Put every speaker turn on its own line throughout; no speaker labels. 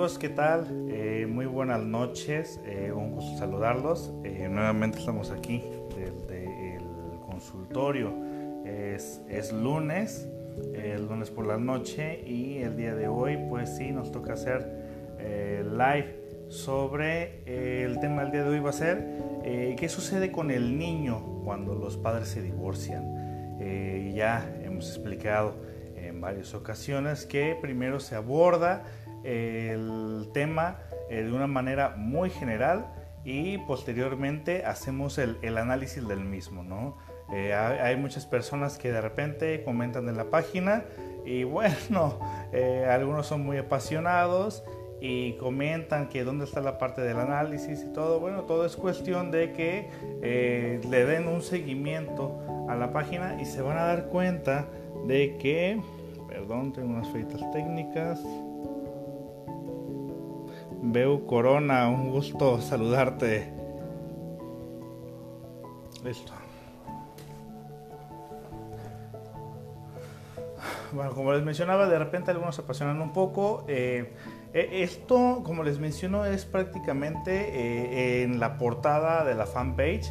Amigos, ¿qué tal? Eh, muy buenas noches, eh, un gusto saludarlos. Eh, nuevamente estamos aquí desde el consultorio. Es, es lunes, el lunes por la noche y el día de hoy pues sí nos toca hacer live sobre el tema del día de hoy va a ser qué sucede con el niño cuando los padres se divorcian. ya hemos explicado en varias ocasiones que primero se aborda el tema eh, de una manera muy general y posteriormente hacemos el, análisis del mismo, ¿no? Eh, hay, muchas personas que de repente comentan en la página y bueno, eh, algunos son muy apasionados y comentan que dónde está la parte del análisis y todo. Bueno, todo es cuestión de que le den un seguimiento a la página y se van a dar cuenta de que, perdón, tengo unas feitas técnicas. Veo Corona, un gusto saludarte. Listo. Bueno, como les mencionaba, de repente algunos se apasionan un poco. Eh, eh, esto, como les menciono, es prácticamente eh, en la portada de la fanpage.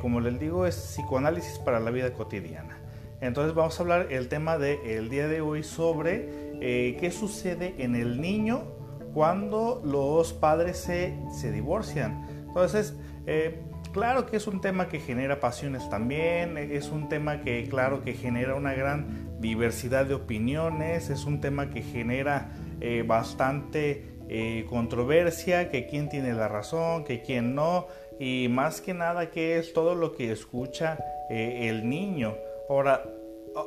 como les digo, es psicoanálisis para la vida cotidiana. Entonces vamos a hablar el tema del día de hoy sobre qué sucede en el niño cuando los padres se, se divorcian. Entonces, eh, claro que es un tema que genera pasiones también, es un tema que, claro, que genera una gran diversidad de opiniones, es un tema que genera eh, bastante eh, controversia, que quién tiene la razón, que quién no, y más que nada que es todo lo que escucha el niño. Ahora,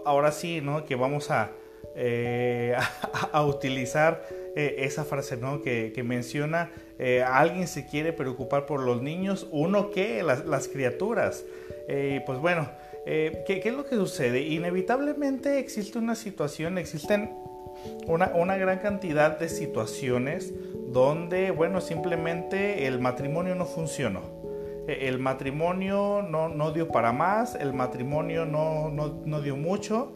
ahora sí, ¿no? Que vamos a, a utilizar eh, esa frase ¿no? que, menciona, eh, alguien se quiere preocupar por los niños, uno que las, criaturas. Eh, pues bueno, ¿qué, es lo que sucede? Inevitablemente existe una situación, existen una, una, gran cantidad de situaciones donde, bueno, simplemente el matrimonio no funcionó. El matrimonio no, no dio para más, el matrimonio no, no, no dio mucho,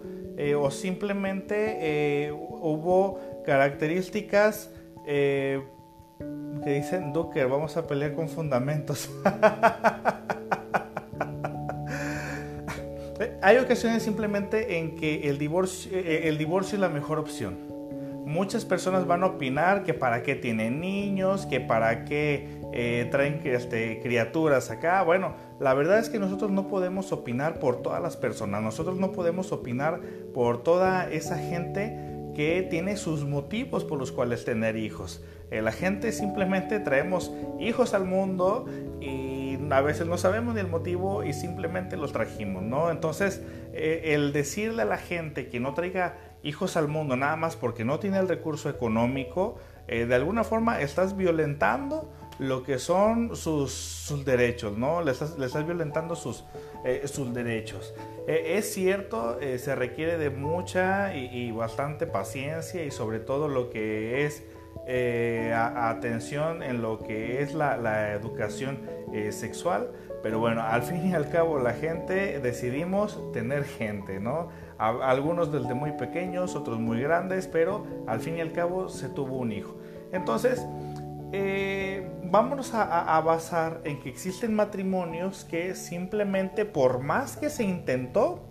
o simplemente hubo características eh, que dicen Ducker, vamos a pelear con fundamentos. Hay ocasiones simplemente en que el divorcio, eh, el divorcio es la mejor opción. Muchas personas van a opinar que para qué tienen niños, que para qué eh, traen este, criaturas acá. Bueno, la verdad es que nosotros no podemos opinar por todas las personas. Nosotros no podemos opinar por toda esa gente que tiene sus motivos por los cuales tener hijos. Eh, la gente simplemente traemos hijos al mundo y a veces no sabemos ni el motivo y simplemente los trajimos, ¿no? Entonces, eh, el decirle a la gente que no traiga hijos al mundo nada más porque no tiene el recurso económico, eh, de alguna forma estás violentando lo que son sus, derechos, ¿no? Le estás violentando sus, eh, sus derechos. Eh, es cierto, eh, se requiere de mucha y, bastante paciencia y sobre todo lo que es atención en lo que es la, la educación sexual, pero bueno, al fin y al cabo la gente decidimos tener gente, ¿no? algunos desde muy pequeños, otros muy grandes, pero al fin y al cabo se tuvo un hijo. Entonces, eh, vámonos a, basar en que existen matrimonios que simplemente por más que se intentó,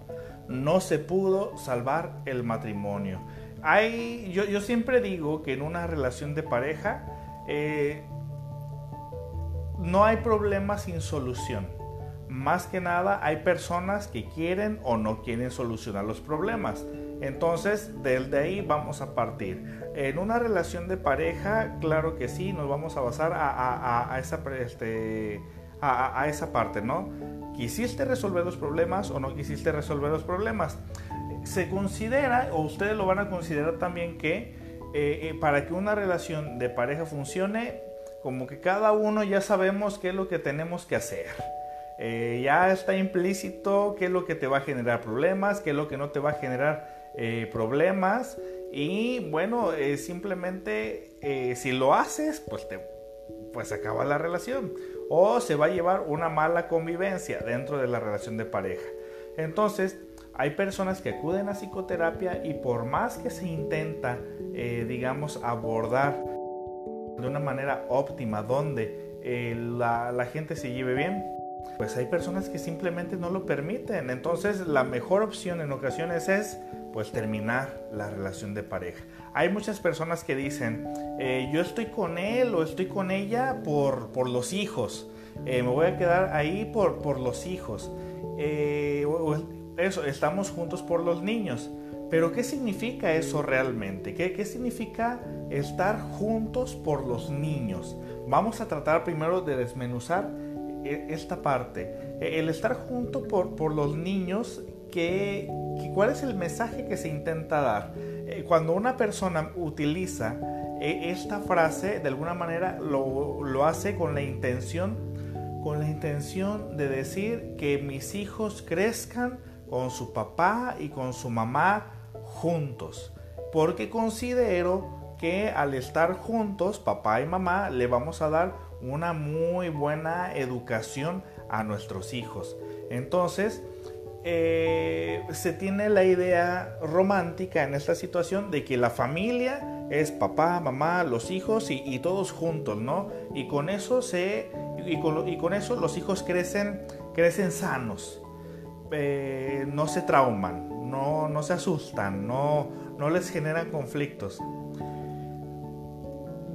no se pudo salvar el matrimonio. Hay, yo, siempre digo que en una relación de pareja eh, no hay problema sin solución. Más que nada hay personas que quieren o no quieren solucionar los problemas. Entonces, desde ahí vamos a partir. En una relación de pareja, claro que sí, nos vamos a basar a, esa, este, a, esa parte, ¿no? ¿Quisiste resolver los problemas o no quisiste resolver los problemas? Se considera, o ustedes lo van a considerar también, que eh, eh, para que una relación de pareja funcione, como que cada uno ya sabemos qué es lo que tenemos que hacer. Eh, ya está implícito qué es lo que te va a generar problemas, qué es lo que no te va a generar problemas y bueno, eh, simplemente eh, si lo haces, pues te pues acaba la relación o se va a llevar una mala convivencia dentro de la relación de pareja. Entonces, hay personas que acuden a psicoterapia y por más que se intenta, digamos, abordar de una manera óptima, donde eh, la gente se lleve bien, pues hay personas que simplemente no lo permiten. Entonces la mejor opción en ocasiones es pues terminar la relación de pareja. Hay muchas personas que dicen, eh, yo estoy con él o estoy con ella por, por los hijos. Eh, me voy a quedar ahí por, por los hijos. Eh, eso, estamos juntos por los niños. Pero ¿qué significa eso realmente? ¿Qué, ¿Qué significa estar juntos por los niños? Vamos a tratar primero de desmenuzar esta parte. E, el estar junto por, por los niños, que, ¿cuál es el mensaje que se intenta dar? Eh, cuando una persona utiliza e, esta frase, de alguna manera lo, lo hace con la intención, con la intención de decir que mis hijos crezcan con su papá y con su mamá juntos. Porque considero que al estar juntos, papá y mamá, le vamos a dar una muy buena educación a nuestros hijos. Entonces, eh, se tiene la idea romántica en esta situación de que la familia es papá, mamá, los hijos y, todos juntos, ¿no? Y con eso se y con, eso los hijos crecen crecen sanos, eh, no se trauman, no, no se asustan, no, no les generan conflictos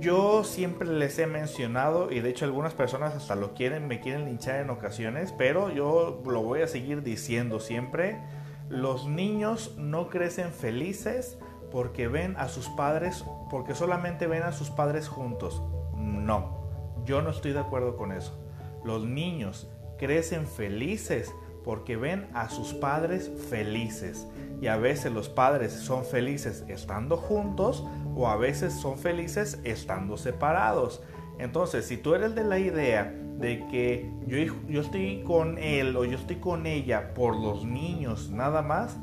yo siempre les he mencionado y de hecho algunas personas hasta lo quieren, me quieren linchar en ocasiones, pero yo lo voy a seguir diciendo siempre. Los niños no crecen felices porque ven a sus padres, porque solamente ven a sus padres juntos. No, yo no estoy de acuerdo con eso. Los niños crecen felices porque ven a sus padres felices. Y a veces los padres son felices estando juntos o a veces son felices estando separados. Entonces, si tú eres de la idea de que yo, yo estoy con él o yo estoy con ella por los niños nada más,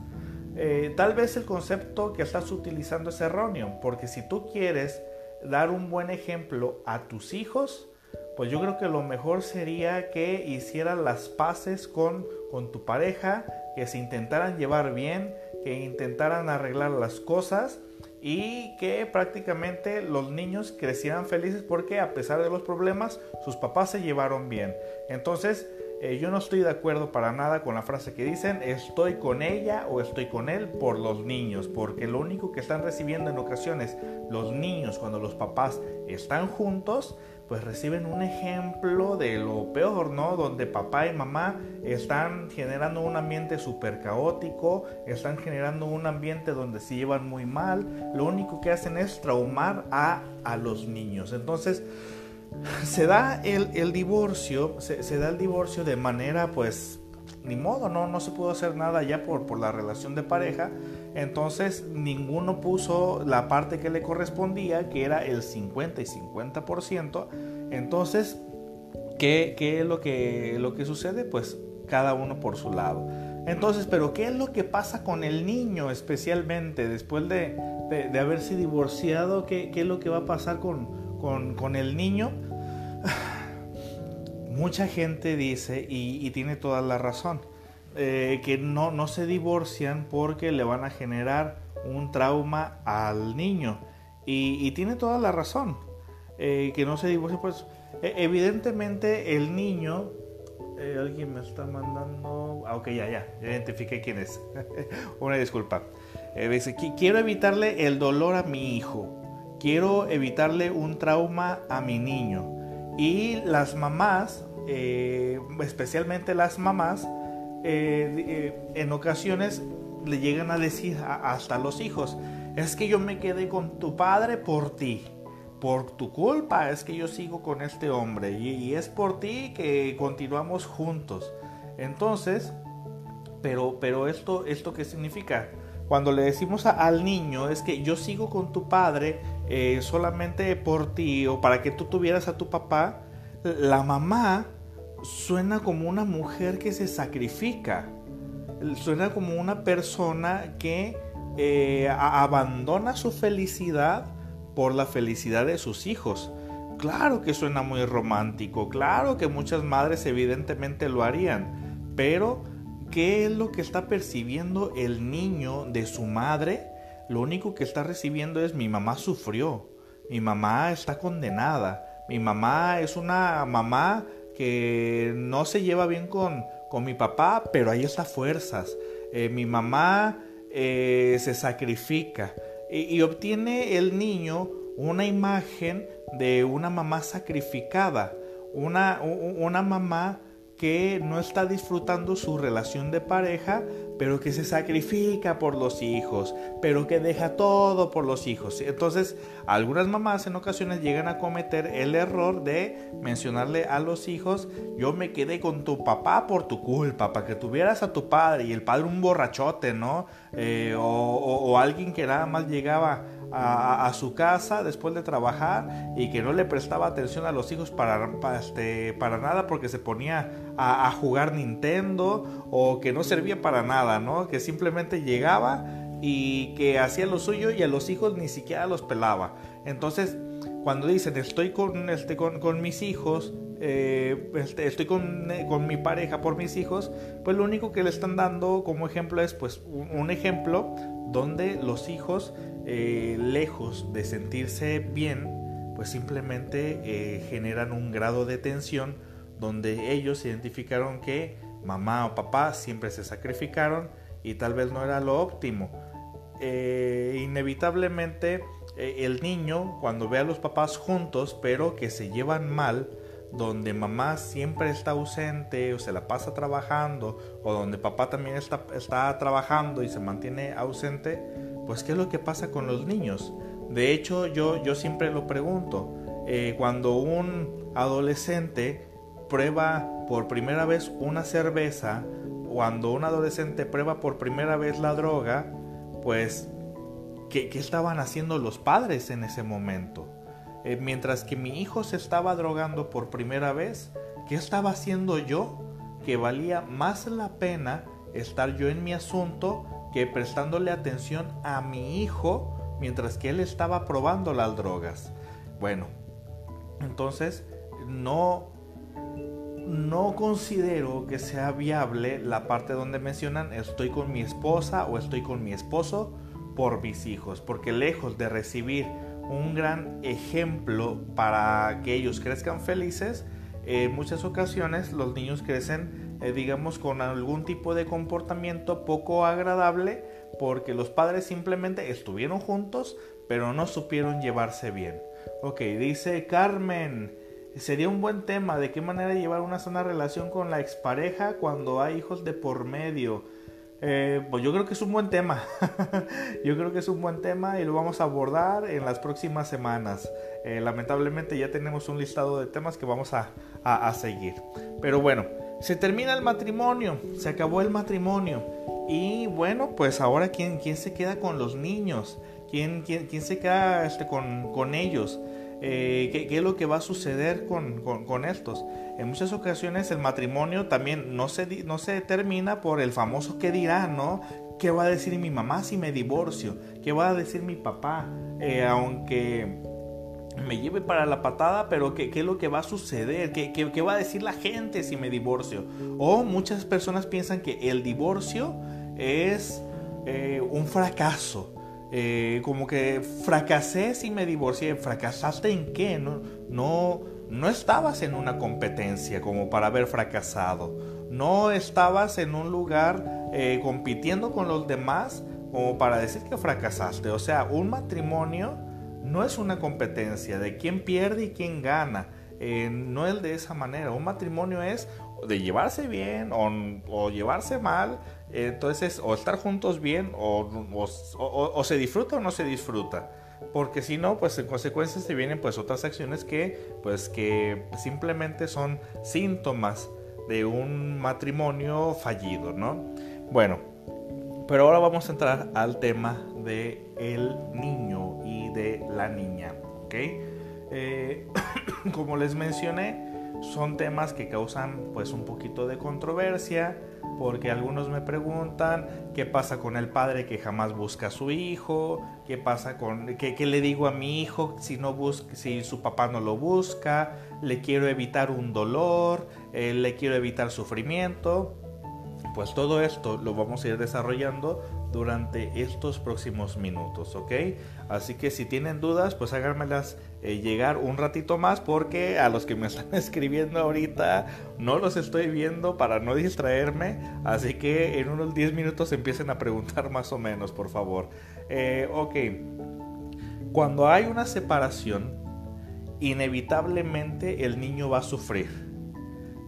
eh, tal vez el concepto que estás utilizando es erróneo, porque si tú quieres dar un buen ejemplo a tus hijos, pues yo creo que lo mejor sería que hicieran las paces con, con tu pareja, que se intentaran llevar bien, que intentaran arreglar las cosas y que prácticamente los niños crecieran felices porque a pesar de los problemas sus papás se llevaron bien. Entonces eh, yo no estoy de acuerdo para nada con la frase que dicen estoy con ella o estoy con él por los niños, porque lo único que están recibiendo en ocasiones los niños cuando los papás están juntos pues reciben un ejemplo de lo peor, ¿no? Donde papá y mamá están generando un ambiente súper caótico, están generando un ambiente donde se llevan muy mal, lo único que hacen es traumar a, a los niños. Entonces, se da el, divorcio, se, da el divorcio de manera pues ni modo, no, no se pudo hacer nada ya por, por la relación de pareja. Entonces ninguno puso la parte que le correspondía, que era el 50 y 50%. Entonces, ¿qué, qué es lo que, lo que sucede? Pues cada uno por su lado. Entonces, pero ¿qué es lo que pasa con el niño especialmente después de, de, haberse divorciado? ¿qué, ¿Qué, es lo que va a pasar con, con, el niño? mucha gente dice, y, tiene toda la razón, eh, que no, no se divorcian porque le van a generar un trauma al niño. Y, tiene toda la razón, eh, que no se divorcian, pues e, evidentemente el niño, eh, alguien me está mandando, ah, ok, ya, ya, ya identifiqué quién es, una disculpa. dice, quiero evitarle el dolor a mi hijo, quiero evitarle un trauma a mi niño. Y las mamás eh, especialmente las mamás, eh, eh, en ocasiones le llegan a decir hasta los hijos, es que yo me quedé con tu padre por ti, por tu culpa es que yo sigo con este hombre y, es por ti que continuamos juntos. Entonces, pero, pero esto, ¿esto qué significa? Cuando le decimos al niño es que yo sigo con tu padre solamente por ti o para que tú tuvieras a tu papá, la mamá suena como una mujer que se sacrifica, suena como una persona que eh, abandona su felicidad por la felicidad de sus hijos. Claro que suena muy romántico, claro que muchas madres evidentemente lo harían, pero ¿qué es lo que está percibiendo el niño de su madre? Lo único que está recibiendo es mi mamá sufrió, mi mamá está condenada, mi mamá es una mamá que no se lleva bien con, con mi papá, pero ahí está fuerzas. Eh, mi mamá eh, se sacrifica y, obtiene el niño una imagen de una mamá sacrificada, una, una mamá que no está disfrutando su relación de pareja, pero que se sacrifica por los hijos, pero que deja todo por los hijos. Entonces, algunas mamás en ocasiones llegan a cometer el error de mencionarle a los hijos, yo me quedé con tu papá por tu culpa, para que tuvieras a tu padre y el padre un borrachote, ¿no? Eh, o, o alguien que nada más llegaba a, su casa después de trabajar y que no le prestaba atención a los hijos para, este, para nada porque se ponía a, jugar Nintendo o que no servía para nada, ¿no? Que simplemente llegaba y que hacía lo suyo y a los hijos ni siquiera los pelaba. Entonces, cuando dicen estoy con, este, con, mis hijos, eh, este, estoy con, con, mi pareja por mis hijos, pues lo único que le están dando como ejemplo es pues un ejemplo donde los hijos eh, lejos de sentirse bien, pues simplemente eh, generan un grado de tensión donde ellos identificaron que mamá o papá siempre se sacrificaron y tal vez no era lo óptimo. Eh, inevitablemente el niño cuando ve a los papás juntos pero que se llevan mal, donde mamá siempre está ausente o se la pasa trabajando o donde papá también está, está trabajando y se mantiene ausente, pues ¿qué es lo que pasa con los niños? De hecho, yo, yo siempre lo pregunto. Eh, cuando un adolescente prueba por primera vez una cerveza, cuando un adolescente prueba por primera vez la droga, pues, ¿qué, estaban haciendo los padres en ese momento? Eh, mientras que mi hijo se estaba drogando por primera vez, ¿qué estaba haciendo yo? Que valía más la pena estar yo en mi asunto que prestándole atención a mi hijo mientras que él estaba probando las drogas. Bueno, entonces no no considero que sea viable la parte donde mencionan estoy con mi esposa o estoy con mi esposo por mis hijos, porque lejos de recibir un gran ejemplo para que ellos crezcan felices, en muchas ocasiones los niños crecen eh, digamos, con algún tipo de comportamiento poco agradable porque los padres simplemente estuvieron juntos pero no supieron llevarse bien. Ok, dice Carmen, sería un buen tema de qué manera llevar una sana relación con la expareja cuando hay hijos de por medio. Eh, pues yo creo que es un buen tema. yo creo que es un buen tema y lo vamos a abordar en las próximas semanas. Eh, lamentablemente ya tenemos un listado de temas que vamos a, a seguir. Pero bueno, se termina el matrimonio, se acabó el matrimonio. Y bueno, pues ahora quién, quién se queda con los niños, quién, quién, quién se queda este, con, con ellos. Eh, ¿qué, es lo que va a suceder con, con, estos. En muchas ocasiones el matrimonio también no se, no se determina por el famoso que dirá, ¿no? ¿Qué va a decir mi mamá si me divorcio? ¿Qué va a decir mi papá? Eh, aunque me lleve para la patada, pero ¿qué, es lo que va a suceder? ¿Qué, ¿Qué, va a decir la gente si me divorcio? O muchas personas piensan que el divorcio es eh, un fracaso. Eh, como que fracasé si me divorcié. ¿Fracasaste en qué? No, no, no estabas en una competencia como para haber fracasado. No estabas en un lugar eh, compitiendo con los demás como para decir que fracasaste. O sea, un matrimonio no es una competencia de quién pierde y quién gana. Eh, no es de esa manera. Un matrimonio es de llevarse bien o, llevarse mal. Entonces, o estar juntos bien o, o, se disfruta o no se disfruta. Porque si no, pues en consecuencia se vienen pues otras acciones que pues que simplemente son síntomas de un matrimonio fallido, ¿no? Bueno, pero ahora vamos a entrar al tema de el niño y de la niña, ¿ok? Eh, como les mencioné, son temas que causan pues un poquito de controversia porque algunos me preguntan qué pasa con el padre que jamás busca a su hijo, qué pasa con qué, le digo a mi hijo si no busca, si su papá no lo busca, le quiero evitar un dolor, eh, le quiero evitar sufrimiento. Pues todo esto lo vamos a ir desarrollando durante estos próximos minutos, ¿ok? Así que si tienen dudas, pues háganmelas eh, llegar un ratito más porque a los que me están escribiendo ahorita no los estoy viendo para no distraerme, así que en unos 10 minutos empiecen a preguntar más o menos, por favor. Eh, ok, cuando hay una separación, inevitablemente el niño va a sufrir.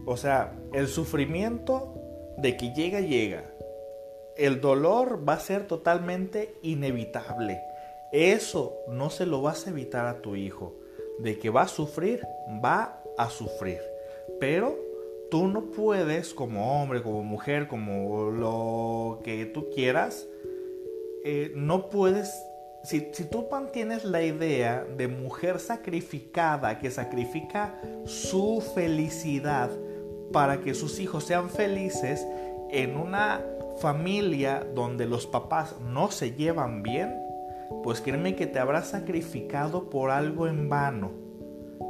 O sea, el sufrimiento de que llega, llega. El dolor va a ser totalmente inevitable. Eso no se lo vas a evitar a tu hijo. De que va a sufrir, va a sufrir. Pero tú no puedes, como hombre, como mujer, como lo que tú quieras, eh, no puedes si, si, tú mantienes la idea de mujer sacrificada que sacrifica su felicidad para que sus hijos sean felices en una familia donde los papás no se llevan bien, pues créeme que te habrás sacrificado por algo en vano.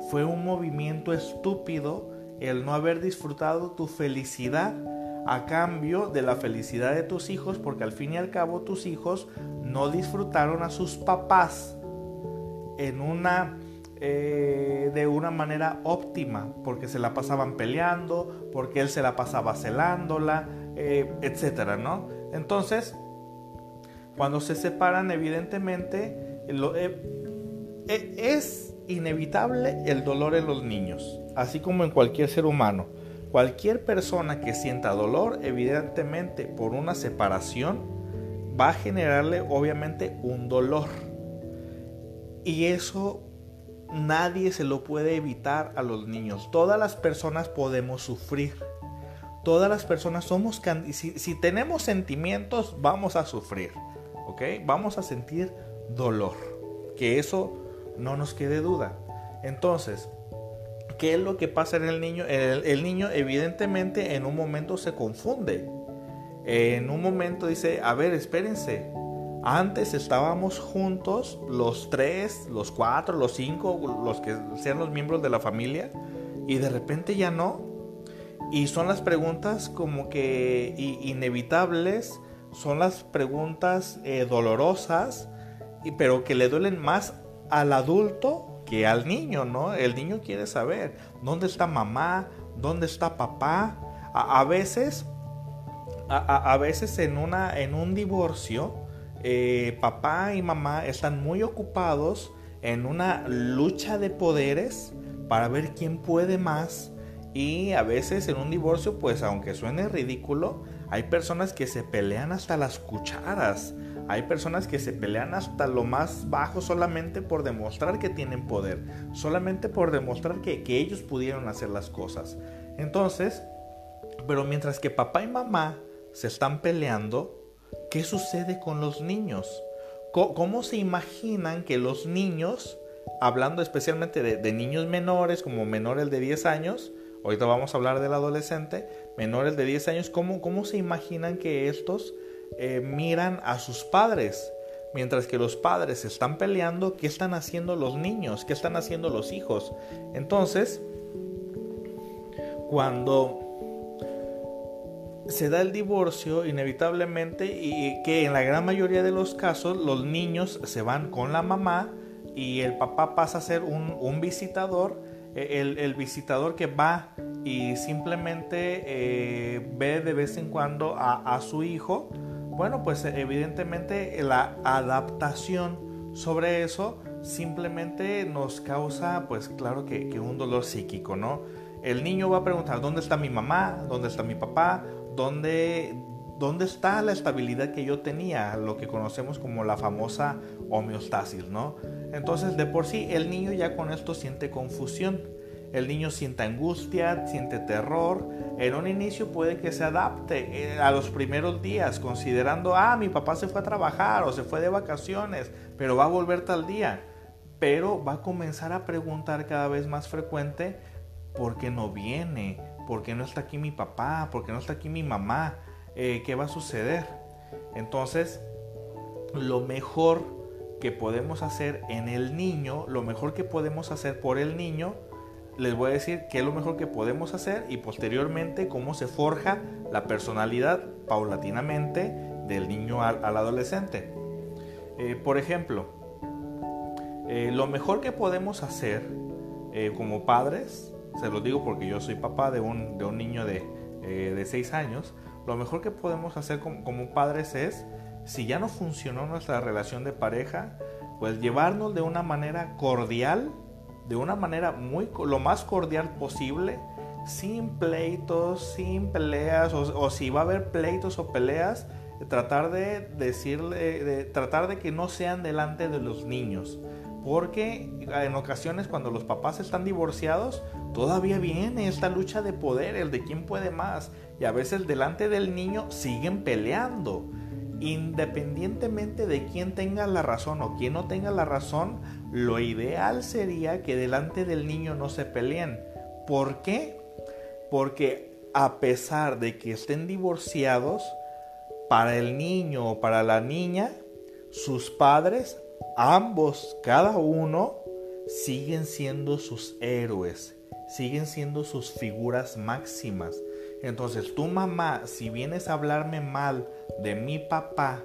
Fue un movimiento estúpido el no haber disfrutado tu felicidad a cambio de la felicidad de tus hijos, porque al fin y al cabo tus hijos no disfrutaron a sus papás en una eh, de una manera óptima, porque se la pasaban peleando, porque él se la pasaba celándola, eh, etcétera, ¿no? Entonces, cuando se separan, evidentemente, eh, es inevitable el dolor en los niños, así como en cualquier ser humano. Cualquier persona que sienta dolor, evidentemente, por una separación, va a generarle obviamente un dolor. Y eso nadie se lo puede evitar a los niños. Todas las personas podemos sufrir. Todas las personas somos... Si, si tenemos sentimientos, vamos a sufrir. ¿Ok? Vamos a sentir dolor. Que eso no nos quede duda. Entonces, ¿qué es lo que pasa en el niño? El, el niño evidentemente en un momento se confunde. En un momento dice, a ver, espérense, antes estábamos juntos, los tres, los cuatro, los cinco, los que sean los miembros de la familia, y de repente ya no. Y son las preguntas como que inevitables, son las preguntas eh, dolorosas, pero que le duelen más al adulto que al niño, ¿no? El niño quiere saber dónde está mamá, dónde está papá. A, veces, a, veces en, una, en un divorcio, eh, papá y mamá están muy ocupados en una lucha de poderes para ver quién puede más y a veces en un divorcio pues aunque suene ridículo hay personas que se pelean hasta las cucharas hay personas que se pelean hasta lo más bajo solamente por demostrar que tienen poder solamente por demostrar que, que ellos pudieron hacer las cosas entonces pero mientras que papá y mamá se están peleando ¿Qué sucede con los niños? ¿Cómo se imaginan que los niños, hablando especialmente de, niños menores, como menores de 10 años, ahorita vamos a hablar del adolescente, menores de 10 años, ¿cómo, cómo se imaginan que estos eh, miran a sus padres? Mientras que los padres están peleando, ¿qué están haciendo los niños? ¿Qué están haciendo los hijos? Entonces, cuando se da el divorcio inevitablemente y que en la gran mayoría de los casos los niños se van con la mamá y el papá pasa a ser un, visitador, e, el, visitador que va y simplemente eh, ve de vez en cuando a, su hijo, bueno, pues evidentemente la adaptación sobre eso simplemente nos causa, pues claro que, que un dolor psíquico, ¿no? El niño va a preguntar, ¿dónde está mi mamá? ¿Dónde está mi papá? ¿Dónde, ¿Dónde está la estabilidad que yo tenía? Lo que conocemos como la famosa homeostasis, ¿no? Entonces, de por sí, el niño ya con esto siente confusión. El niño siente angustia, siente terror. En un inicio puede que se adapte eh, a los primeros días, considerando, ah, mi papá se fue a trabajar o se fue de vacaciones, pero va a volver tal día. Pero va a comenzar a preguntar cada vez más frecuente, ¿por qué no viene? ¿por qué no está aquí mi papá? ¿Por qué no está aquí mi mamá? Eh, ¿Qué va a suceder? Entonces, lo mejor que podemos hacer en el niño, lo mejor que podemos hacer por el niño, les voy a decir qué es lo mejor que podemos hacer y posteriormente cómo se forja la personalidad paulatinamente del niño al, adolescente. Eh, por ejemplo, eh, lo mejor que podemos hacer eh, como padres, se lo digo porque yo soy papá de un, de un niño de, de 6 años, lo mejor que podemos hacer como, como padres es, si ya no funcionó nuestra relación de pareja, pues llevarnos de una manera cordial, de una manera muy lo más cordial posible, sin pleitos, sin peleas, o, si va a haber pleitos o peleas, tratar de decirle, de, tratar de que no sean delante de los niños. Porque en ocasiones cuando los papás están divorciados, todavía viene esta lucha de poder, el de quién puede más. Y a veces delante del niño siguen peleando independientemente de quién tenga la razón o quién no tenga la razón, lo ideal sería que delante del niño no se peleen. ¿Por qué? Porque a pesar de que estén divorciados, para el niño o para la niña, sus padres, ambos, cada uno, siguen siendo sus héroes, siguen siendo sus figuras máximas. Entonces, tu mamá, si vienes a hablarme mal de mi papá,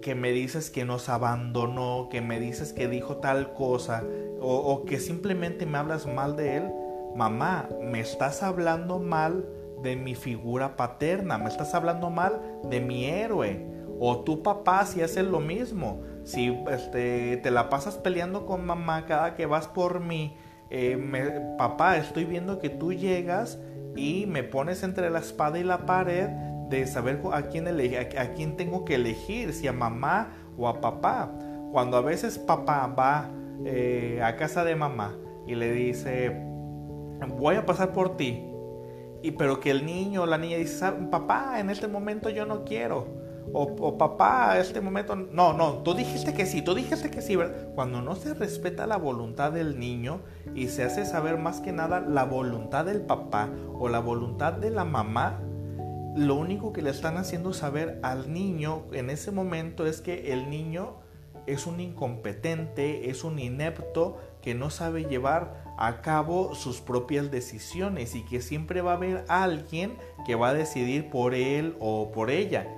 que me dices que nos abandonó, que me dices que dijo tal cosa, o, que simplemente me hablas mal de él, mamá, me estás hablando mal de mi figura paterna, me estás hablando mal de mi héroe. O tu papá si hace lo mismo. Si este, te la pasas peleando con mamá cada que vas por mí, eh, papá, estoy viendo que tú llegas y me pones entre la espada y la pared de saber a quién, a, quién tengo que elegir, si a mamá o a papá. Cuando a veces papá va eh, a casa de mamá y le dice, voy a pasar por ti, y pero que el niño o la niña dice, papá, en este momento yo no quiero. O, papá, este momento, no, no, tú dijiste que sí, tú dijiste que sí. Cuando no se respeta la voluntad del niño y se hace saber más que nada la voluntad del papá o la voluntad de la mamá, lo único que le están haciendo saber al niño en ese momento es que el niño es un incompetente, es un inepto que no sabe llevar a cabo sus propias decisiones y que siempre va a haber alguien que va a decidir por él o por ella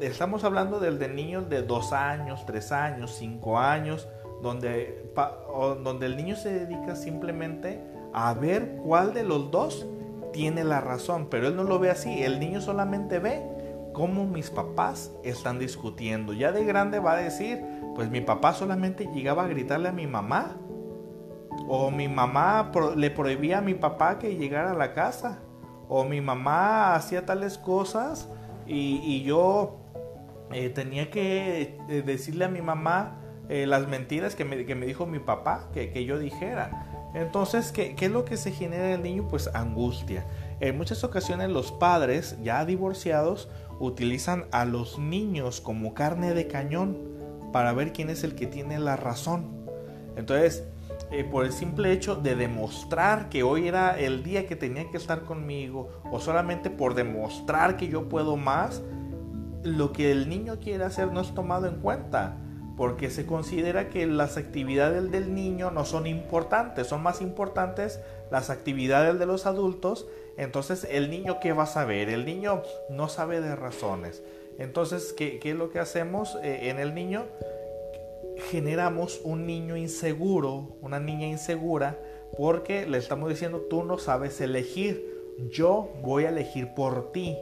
estamos hablando del de niños de 2 años, 3 años, 5 años, donde, donde el niño se dedica simplemente a ver cuál de los dos tiene la razón, pero él no lo ve así, el niño solamente ve cómo mis papás están discutiendo. Ya de grande va a decir, pues mi papá solamente llegaba a gritarle a mi mamá, o mi mamá le prohibía a mi papá que llegara a la casa, o mi mamá hacía tales cosas y, y yo eh, tenía que eh, decirle a mi mamá eh, las mentiras que me, que me, dijo mi papá que, que yo dijera. Entonces, ¿qué, ¿qué, es lo que se genera en el niño? Pues angustia. En muchas ocasiones los padres ya divorciados utilizan a los niños como carne de cañón para ver quién es el que tiene la razón. Entonces, por el simple hecho de demostrar que hoy era el día que tenía que estar conmigo, o solamente por demostrar que yo puedo más, lo que el niño quiere hacer no es tomado en cuenta, porque se considera que las actividades del niño no son importantes, son más importantes las actividades de los adultos, entonces el niño qué va a saber, el niño no sabe de razones. Entonces, ¿qué, es lo que hacemos eh, en el niño? Generamos un niño inseguro, una niña insegura, porque le estamos diciendo, tú no sabes elegir, yo voy a elegir por ti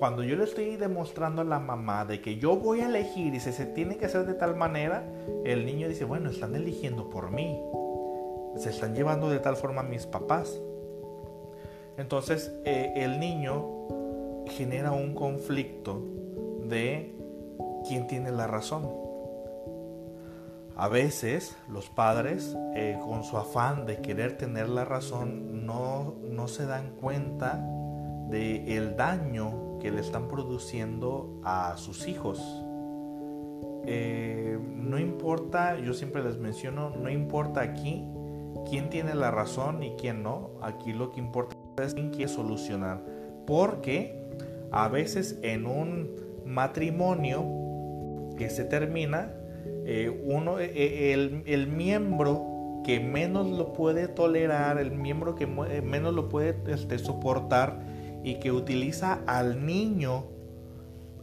cuando yo le estoy demostrando a la mamá de que yo voy a elegir y se, se tiene que hacer de tal manera, el niño dice, bueno, están eligiendo por mí. Se están llevando de tal forma a mis papás. Entonces eh, el niño genera un conflicto de quién tiene la razón. A veces los padres, eh, con su afán de querer tener la razón, no, no se dan cuenta del el daño que le están produciendo a sus hijos. Eh, no importa, yo siempre les menciono, no importa aquí quién tiene la razón y quién no, aquí lo que importa es quién quiere solucionar, porque a veces en un matrimonio que se termina, eh, uno, eh, el, el miembro que menos lo puede tolerar, el miembro que menos lo puede este, soportar y que utiliza al niño,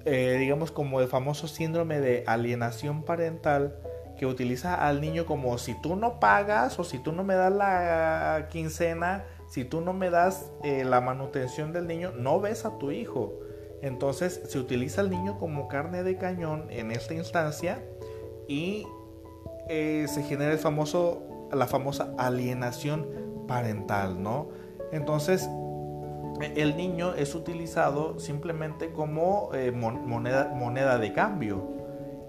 eh, digamos como el famoso síndrome de alienación parental, que utiliza al niño como si tú no pagas o si tú no me das la quincena, si tú no me das eh, la manutención del niño, no ves a tu hijo. Entonces se utiliza al niño como carne de cañón en esta instancia y eh, se genera el famoso, la famosa alienación parental, ¿no? Entonces el niño es utilizado simplemente como eh, moneda, moneda de cambio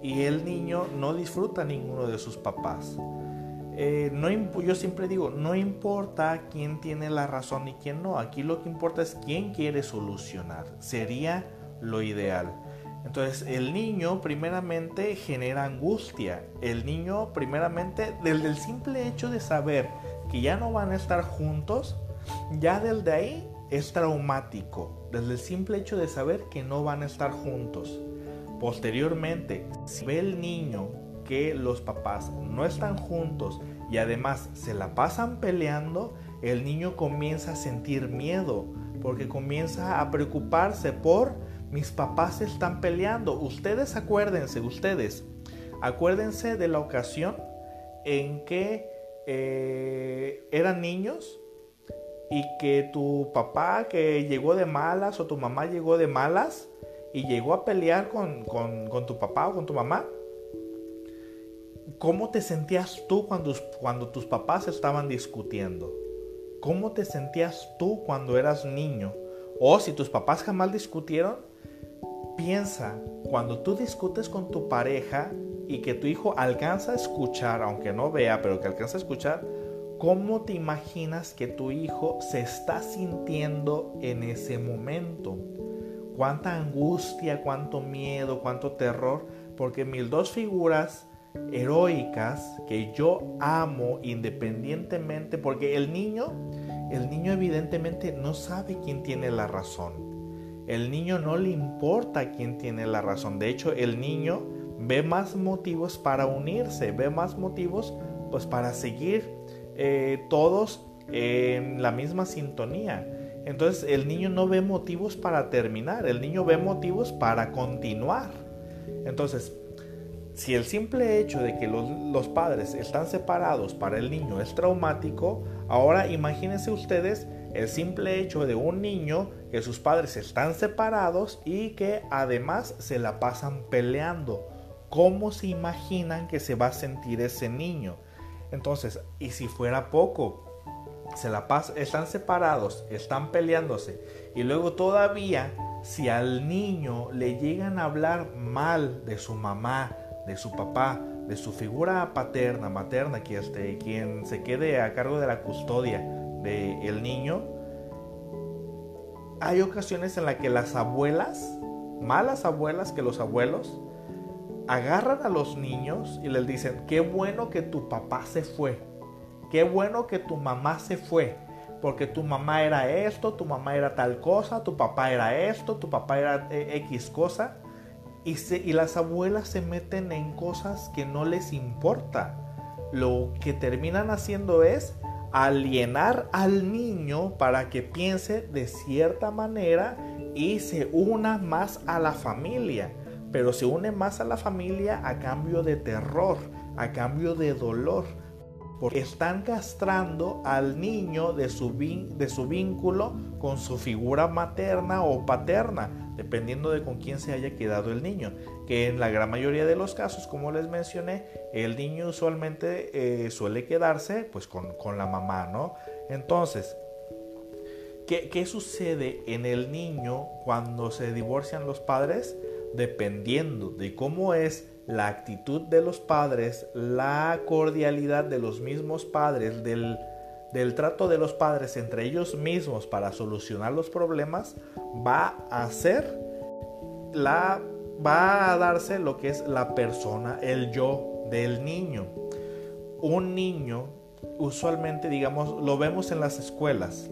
y el niño no disfruta ninguno de sus papás. Eh, no, yo siempre digo, no importa quién tiene la razón y quién no, aquí lo que importa es quién quiere solucionar, sería lo ideal. Entonces el niño primeramente genera angustia, el niño primeramente desde el simple hecho de saber que ya no van a estar juntos, ya desde ahí es traumático, desde el simple hecho de saber que no van a estar juntos. Posteriormente, si ve el niño que los papás no están juntos y además se la pasan peleando, el niño comienza a sentir miedo porque comienza a preocuparse por mis papás están peleando. Ustedes acuérdense, ustedes, acuérdense de la ocasión en que eh, eran niños y que tu papá que llegó de malas o tu mamá llegó de malas y llegó a pelear con, con tu papá o con tu mamá ¿Cómo te sentías tú cuando, cuando tus papás estaban discutiendo? ¿Cómo te sentías tú cuando eras niño? O si tus papás jamás discutieron, piensa, cuando tú discutes con tu pareja y que tu hijo alcanza a escuchar, aunque no vea, pero que alcanza a escuchar, ¿cómo te imaginas que tu hijo se está sintiendo en ese momento? ¿Cuánta angustia, cuánto miedo, cuánto terror? Porque mil dos figuras heroicas que yo amo independientemente, porque el niño, el niño evidentemente no sabe quién tiene la razón. El niño no le importa quién tiene la razón. De hecho, el niño ve más motivos para unirse, ve más motivos pues para seguir eh, todos en la misma sintonía. Entonces el niño no ve motivos para terminar, el niño ve motivos para continuar. Entonces, si el simple hecho de que los, padres están separados para el niño es traumático, ahora imagínense ustedes el simple hecho de un niño que sus padres están separados y que además se la pasan peleando. ¿Cómo se imaginan que se va a sentir ese niño? Entonces, y si fuera poco, se la están separados, están peleándose y luego todavía si al niño le llegan a hablar mal de su mamá, de su papá, de su figura paterna, materna, este, quien se quede a cargo de la custodia del el niño, hay ocasiones en las que las abuelas, malas abuelas que los abuelos, agarran a los niños y les dicen, qué bueno que tu papá se fue, qué bueno que tu mamá se fue, porque tu mamá era esto, tu mamá era tal cosa, tu papá era esto, tu papá era eh, X cosa y, las abuelas se meten en cosas que no les importa. Lo que terminan haciendo es alienar al niño para que piense de cierta manera y se una más a la familia. Pero se une más a la familia a cambio de terror, a cambio de dolor. Porque están castrando al niño de su, de su vínculo con su figura materna o paterna dependiendo de con quién se haya quedado el niño. Que en la gran mayoría de los casos, como les mencioné, el niño usualmente eh, suele quedarse pues con, la mamá, ¿no? Entonces, ¿qué, ¿qué sucede en el niño cuando se divorcian los padres? Dependiendo de cómo es la actitud de los padres, la cordialidad de los mismos padres, del del trato de los padres entre ellos mismos para solucionar los problemas va a ser la va a darse lo que es la persona, el yo del niño. Un niño usualmente digamos lo vemos en las escuelas.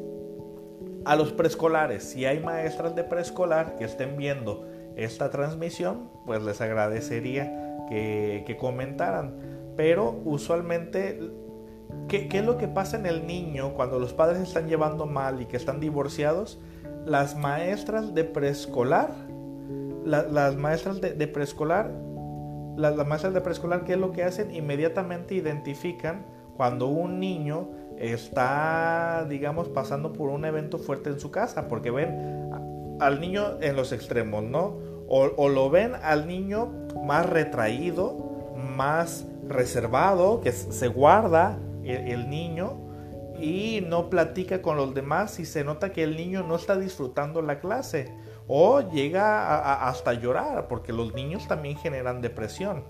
A los preescolares, si hay maestras de preescolar que estén viendo esta transmisión, pues les agradecería que, que comentaran. Pero usualmente ¿qué, ¿qué, es lo que pasa en el niño cuando los padres están llevando mal y que están divorciados? Las maestras de preescolar, las maestras de, preescolar, las, las maestras de preescolar, ¿qué es lo que hacen? Inmediatamente identifican cuando un niño está, digamos, pasando por un evento fuerte en su casa, porque ven al niño en los extremos, ¿no? O, lo ven al niño más retraído, más reservado, que se guarda el, niño y no platica con los demás y se nota que el niño no está disfrutando la clase o llega hasta llorar porque los niños también generan depresión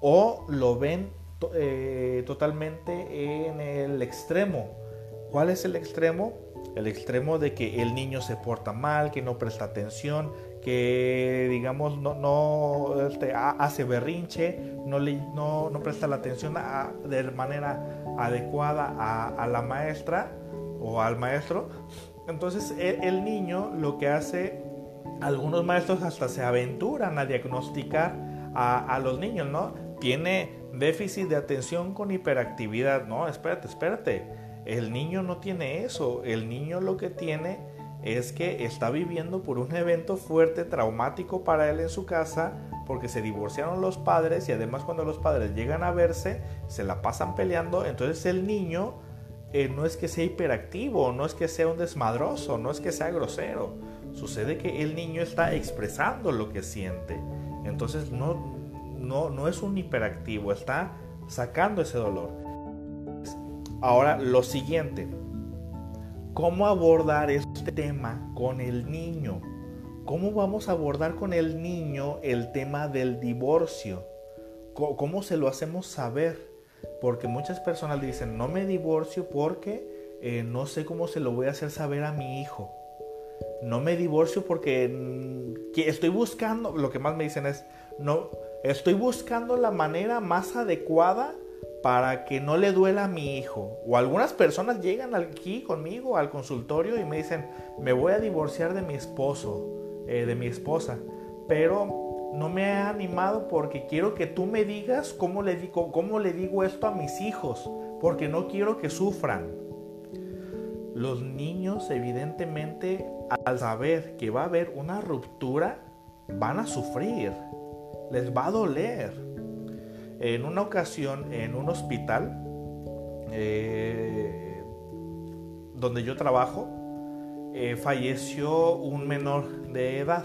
o lo ven eh, totalmente en el extremo. ¿Cuál es el extremo? El extremo de que el niño se porta mal, que no presta atención, que digamos no, no este, hace berrinche, no, le, no, no presta la atención de manera adecuada a, la maestra o al maestro. Entonces el, el niño lo que hace, algunos maestros hasta se aventuran a diagnosticar a, a los niños, ¿no? Tiene déficit de atención con hiperactividad. No, espérate, espérate. El niño no tiene eso. El niño lo que tiene es que está viviendo por un evento fuerte, traumático para él en su casa, porque se divorciaron los padres y además cuando los padres llegan a verse, se la pasan peleando. Entonces el niño eh, no es que sea hiperactivo, no es que sea un desmadroso, no es que sea grosero. Sucede que el niño está expresando lo que siente. Entonces no, no, no es un hiperactivo, está sacando ese dolor. Ahora, lo siguiente, ¿cómo abordar este tema con el niño? ¿Cómo vamos a abordar con el niño el tema del divorcio? ¿Cómo se lo hacemos saber? Porque muchas personas dicen, no me divorcio porque eh, no sé cómo se lo voy a hacer saber a mi hijo. No me divorcio porque mm, estoy buscando, lo que más me dicen es, no, Estoy buscando la manera más adecuada para que no le duela a mi hijo. O algunas personas llegan aquí conmigo al consultorio y me dicen, me voy a divorciar de mi esposo, eh, de mi esposa, pero no me he animado porque quiero que tú me digas cómo le digo esto a mis hijos, porque no quiero que sufran. Los niños evidentemente al saber que va a haber una ruptura, van a sufrir les va a doler. En una ocasión, en un hospital eh, donde yo trabajo, eh, falleció un menor de edad.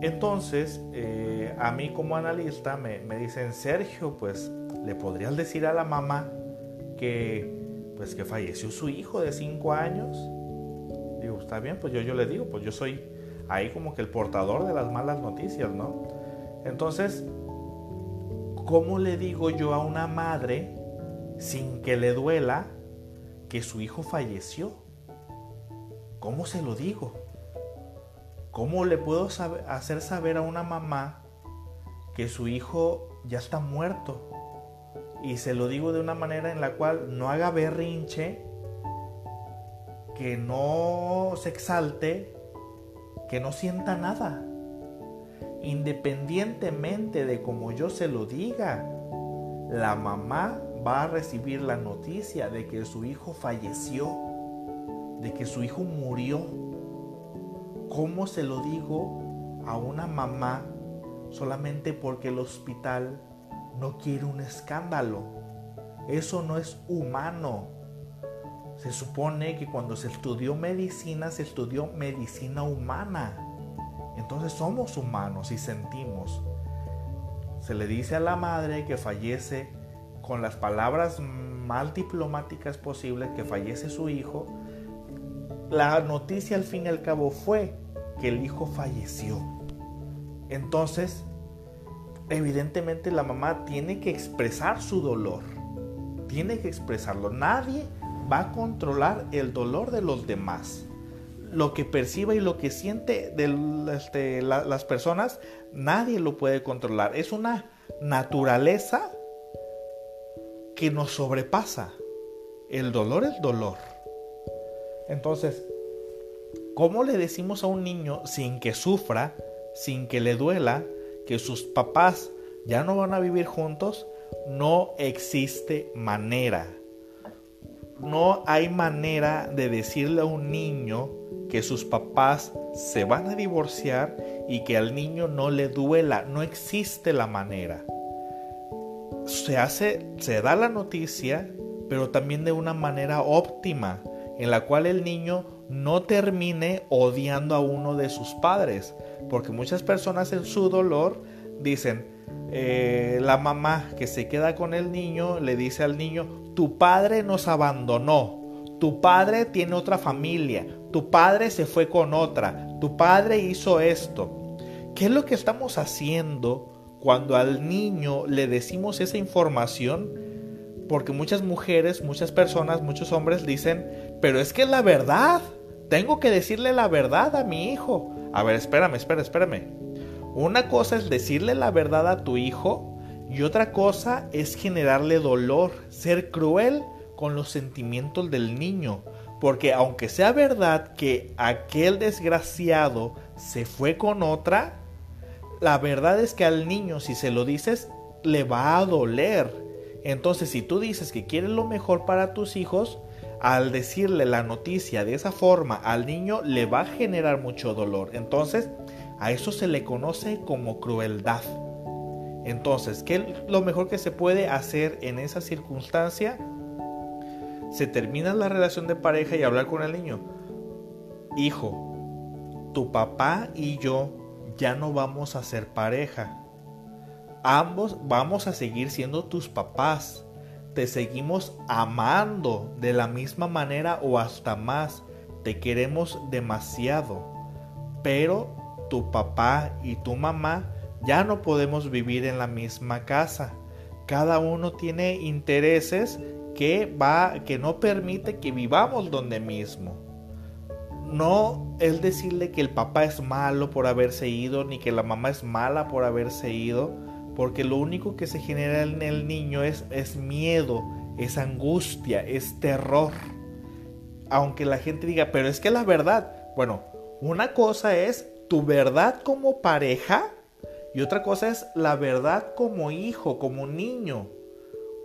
Entonces, eh, a mí como analista me, me, dicen, Sergio, pues le podrías decir a la mamá que, pues, que falleció su hijo de 5 años. Digo, está bien, pues yo, yo le digo, pues yo soy ahí como que el portador de las malas noticias, ¿no? Entonces, ¿cómo le digo yo a una madre sin que le duela que su hijo falleció? ¿Cómo se lo digo? ¿Cómo le puedo hacer saber a una mamá que su hijo ya está muerto? Y se lo digo de una manera en la cual no haga berrinche, que no se exalte, que no sienta nada independientemente de cómo yo se lo diga, la mamá va a recibir la noticia de que su hijo falleció, de que su hijo murió. ¿Cómo se lo digo a una mamá solamente porque el hospital no quiere un escándalo? Eso no es humano. Se supone que cuando se estudió medicina, se estudió medicina humana. Entonces somos humanos y sentimos. Se le dice a la madre que fallece con las palabras más diplomáticas posibles, que fallece su hijo. La noticia al fin y al cabo fue que el hijo falleció. Entonces, evidentemente la mamá tiene que expresar su dolor. Tiene que expresarlo. Nadie va a controlar el dolor de los demás lo que perciba y lo que siente de este, las personas, nadie lo puede controlar. Es una naturaleza que nos sobrepasa. El dolor es dolor. Entonces, ¿cómo le decimos a un niño sin que sufra, sin que le duela, que sus papás ya no van a vivir juntos? No existe manera. no hay manera de decirle a un niño que sus papás se van a divorciar y que al niño no le duela. No existe la manera. Se hace, se da la noticia, pero también de una manera óptima, en la cual el niño no termine odiando a uno de sus padres. Porque muchas personas en su dolor dicen, eh, la mamá que se queda con el niño le dice al niño, tu padre nos abandonó, tu padre tiene otra familia, tu padre se fue con otra, tu padre hizo esto. ¿Qué es lo que estamos haciendo cuando al niño le decimos esa información? Porque muchas mujeres, muchas personas, muchos hombres dicen, pero es que es la verdad, tengo que decirle la verdad a mi hijo. A ver, espérame, espérame, espérame. Una cosa es decirle la verdad a tu hijo y otra cosa es generarle dolor, ser cruel con los sentimientos del niño. Porque aunque sea verdad que aquel desgraciado se fue con otra, la verdad es que al niño si se lo dices le va a doler. Entonces si tú dices que quieres lo mejor para tus hijos, al decirle la noticia de esa forma al niño le va a generar mucho dolor. Entonces a eso se le conoce como crueldad. Entonces, ¿qué es lo mejor que se puede hacer en esa circunstancia? Se termina la relación de pareja y hablar con el niño. Hijo, tu papá y yo ya no vamos a ser pareja. Ambos vamos a seguir siendo tus papás. Te seguimos amando de la misma manera o hasta más. Te queremos demasiado. Pero tu papá y tu mamá ya no podemos vivir en la misma casa. Cada uno tiene intereses que va que no permite que vivamos donde mismo. No es decirle que el papá es malo por haberse ido ni que la mamá es mala por haberse ido, porque lo único que se genera en el niño es, es miedo, es angustia, es terror. Aunque la gente diga, pero es que la verdad, bueno, una cosa es tu verdad como pareja y otra cosa es la verdad como hijo, como niño.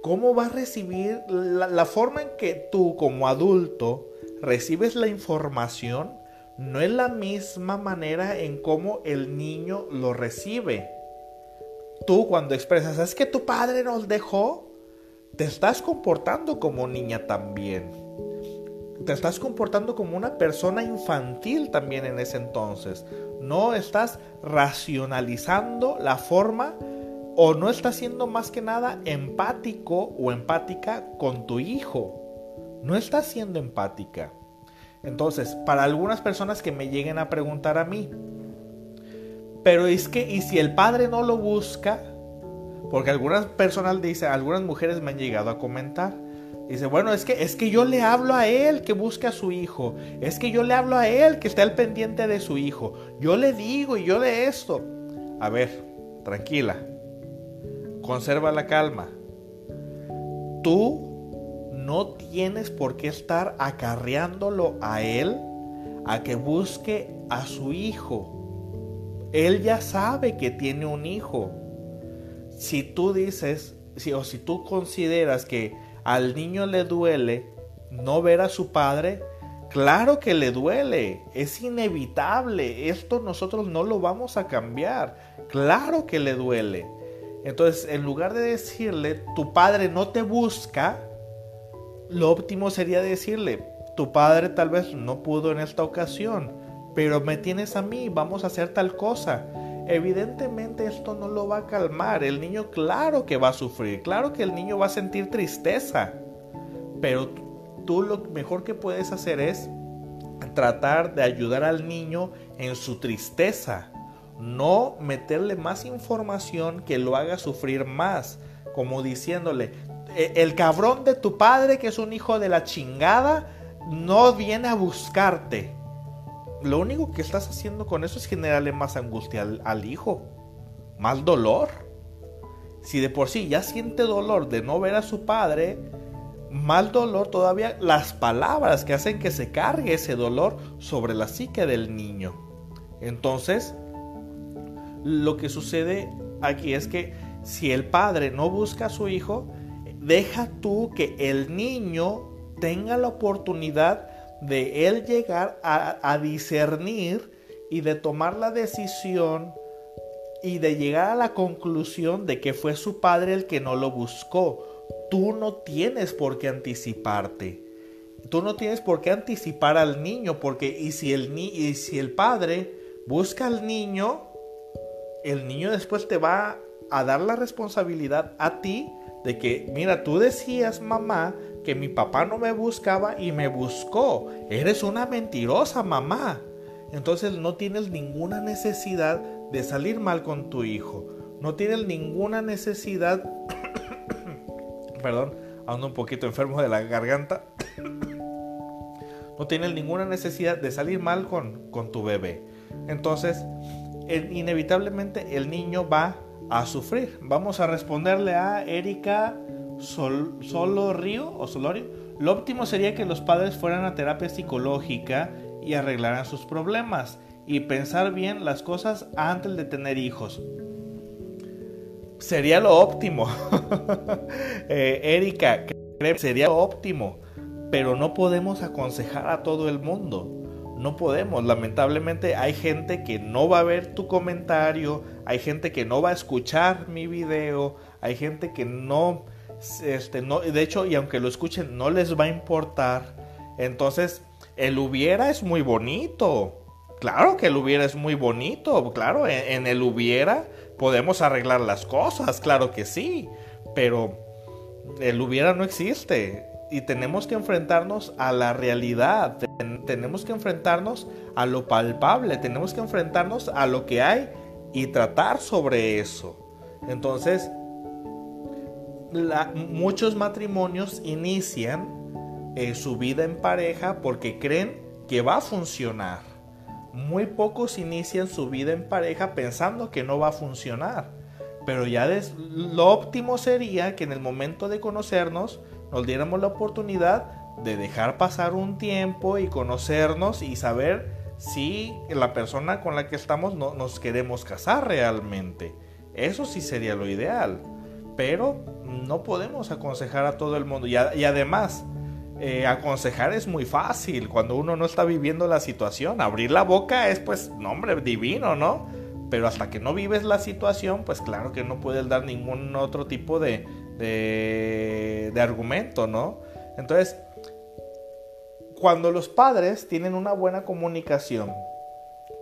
¿Cómo vas a recibir la, forma en que tú como adulto recibes la información? No es la misma manera en cómo el niño lo recibe. Tú cuando expresas, es que tu padre nos dejó, te estás comportando como niña también te estás comportando como una persona infantil también en ese entonces. No estás racionalizando la forma o no estás siendo más que nada empático o empática con tu hijo. No estás siendo empática. Entonces, para algunas personas que me lleguen a preguntar a mí, pero es que, ¿y si el padre no lo busca? Porque algunas personas dicen, algunas mujeres me han llegado a comentar, Dice, bueno, es que, es que yo le hablo a él que busque a su hijo. Es que yo le hablo a él que esté al pendiente de su hijo. Yo le digo y yo le esto. A ver, tranquila. Conserva la calma. Tú no tienes por qué estar acarreándolo a él a que busque a su hijo. Él ya sabe que tiene un hijo. Si tú dices, si, o si tú consideras que al niño le duele no ver a su padre, claro que le duele, es inevitable, esto nosotros no lo vamos a cambiar, claro que le duele. Entonces, en lugar de decirle, tu padre no te busca, lo óptimo sería decirle, tu padre tal vez no pudo en esta ocasión, pero me tienes a mí, vamos a hacer tal cosa. Evidentemente esto no lo va a calmar. El niño claro que va a sufrir, claro que el niño va a sentir tristeza. Pero tú lo mejor que puedes hacer es tratar de ayudar al niño en su tristeza. No meterle más información que lo haga sufrir más. Como diciéndole, e, el cabrón de tu padre que es un hijo de la chingada no viene a buscarte lo único que estás haciendo con eso es generarle más angustia al, hijo, más dolor. Si de por sí ya siente dolor de no ver a su padre, más dolor todavía las palabras que hacen que se cargue ese dolor sobre la psique del niño. Entonces, lo que sucede aquí es que si el padre no busca a su hijo, deja tú que el niño tenga la oportunidad de él llegar a, discernir y de tomar la decisión y de llegar a la conclusión de que fue su padre el que no lo buscó. Tú no tienes por qué anticiparte. Tú no tienes por qué anticipar al niño, porque y si el, ni y si el padre busca al niño, el niño después te va a dar la responsabilidad a ti de que, mira, tú decías, mamá, que mi papá no me buscaba y me buscó. Eres una mentirosa, mamá. Entonces no tienes ninguna necesidad de salir mal con tu hijo. No tienes ninguna necesidad, perdón, ando un poquito enfermo de la garganta. no tienes ninguna necesidad de salir mal con, con tu bebé. Entonces, inevitablemente el niño va a sufrir. Vamos a responderle a Erika Sol, Río o Solorio. Lo óptimo sería que los padres fueran a terapia psicológica y arreglaran sus problemas y pensar bien las cosas antes de tener hijos. Sería lo óptimo. eh, Erika, sería lo óptimo. Pero no podemos aconsejar a todo el mundo. No podemos. Lamentablemente hay gente que no va a ver tu comentario. Hay gente que no va a escuchar mi video. Hay gente que no... Este, no de hecho, y aunque lo escuchen, no les va a importar. Entonces, el hubiera es muy bonito. Claro que el hubiera es muy bonito, claro, en, el hubiera podemos arreglar las cosas, claro que sí, pero el hubiera no existe y tenemos que enfrentarnos a la realidad, tenemos que enfrentarnos a lo palpable, tenemos que enfrentarnos a lo que hay y tratar sobre eso. Entonces, muchos matrimonios inician eh, su vida en pareja porque creen que va a funcionar muy pocos inician su vida en pareja pensando que no va a funcionar. Pero ya lo óptimo sería que en el momento de conocernos nos diéramos la oportunidad de dejar pasar un tiempo y conocernos y saber si la persona con la que estamos no, nos queremos casar realmente. Eso sí sería lo ideal. Pero no podemos aconsejar a todo el mundo. y además, eh, aconsejar es muy fácil cuando uno no está viviendo la situación. Abrir la boca es pues, nombre divino, ¿no? Pero hasta que no vives la situación, pues claro que no puedes dar ningún otro tipo de, de, argumento, ¿no? Entonces, cuando los padres tienen una buena comunicación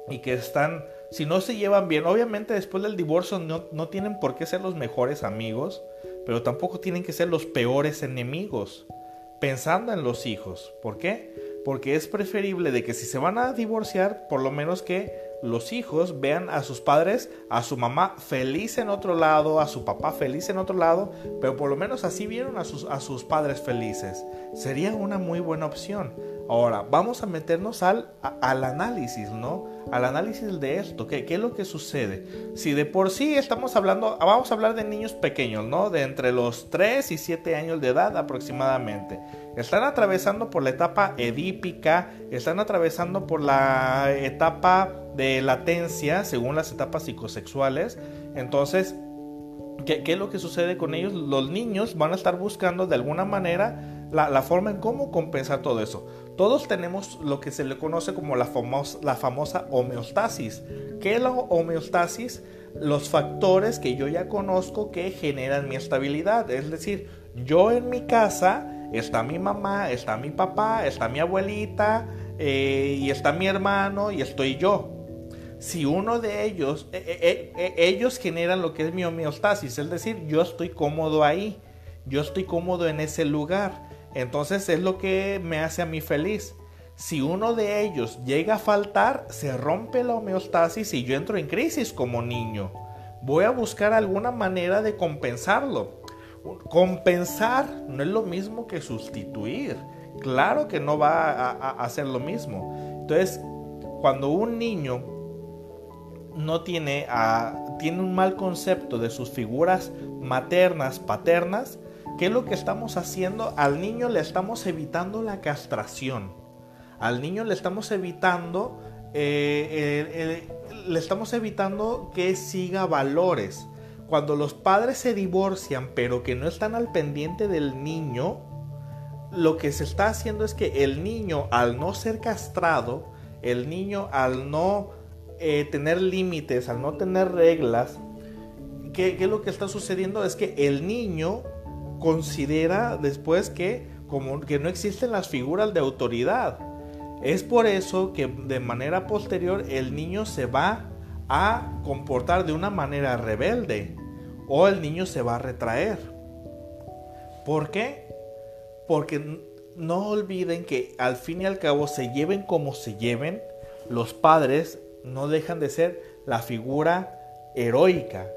y que están, si no se llevan bien, obviamente después del divorcio no, no tienen por qué ser los mejores amigos, pero tampoco tienen que ser los peores enemigos pensando en los hijos. ¿Por qué? Porque es preferible de que si se van a divorciar, por lo menos que los hijos vean a sus padres, a su mamá feliz en otro lado, a su papá feliz en otro lado, pero por lo menos así vieron a sus, a sus padres felices. Sería una muy buena opción. Ahora, vamos a meternos al, al análisis, ¿no? Al análisis de esto, ¿qué, ¿qué, es lo que sucede? Si de por sí estamos hablando, vamos a hablar de niños pequeños, ¿no? De entre los 3 y 7 años de edad aproximadamente. Están atravesando por la etapa edípica, están atravesando por la etapa de latencia, según las etapas psicosexuales. Entonces, ¿qué, ¿qué, es lo que sucede con ellos? Los niños van a estar buscando de alguna manera la, forma en cómo compensar todo eso. Todos tenemos lo que se le conoce como la, famosa homeostasis. ¿Qué es la homeostasis? Los factores que yo ya conozco que generan mi estabilidad. Es decir, yo en mi casa está mi mamá, está mi papá, está mi abuelita eh, y está mi hermano y estoy yo. Si uno de ellos, eh, eh, ellos generan lo que es mi homeostasis, es decir, yo estoy cómodo ahí, yo estoy cómodo en ese lugar. Entonces es lo que me hace a mí feliz. Si uno de ellos llega a faltar, se rompe la homeostasis y yo entro en crisis como niño. Voy a buscar alguna manera de compensarlo. Compensar no es lo mismo que sustituir. Claro que no va a, hacer lo mismo. Entonces, cuando un niño no tiene, tiene un mal concepto de sus figuras maternas, paternas, ¿Qué es lo que estamos haciendo? Al niño le estamos evitando la castración. Al niño le estamos evitando, eh, le estamos evitando que siga valores. Cuando los padres se divorcian pero que no están al pendiente del niño, lo que se está haciendo es que el niño, al no ser castrado, el niño al no eh, tener límites, al no tener reglas, ¿qué, es lo que está sucediendo? Es que el niño considera después que, como, que no existen las figuras de autoridad. Es por eso que de manera posterior el niño se va a comportar de una manera rebelde o el niño se va a retraer. ¿Por qué? Porque no olviden que al fin y al cabo se lleven como se lleven, los padres no dejan de ser la figura heroica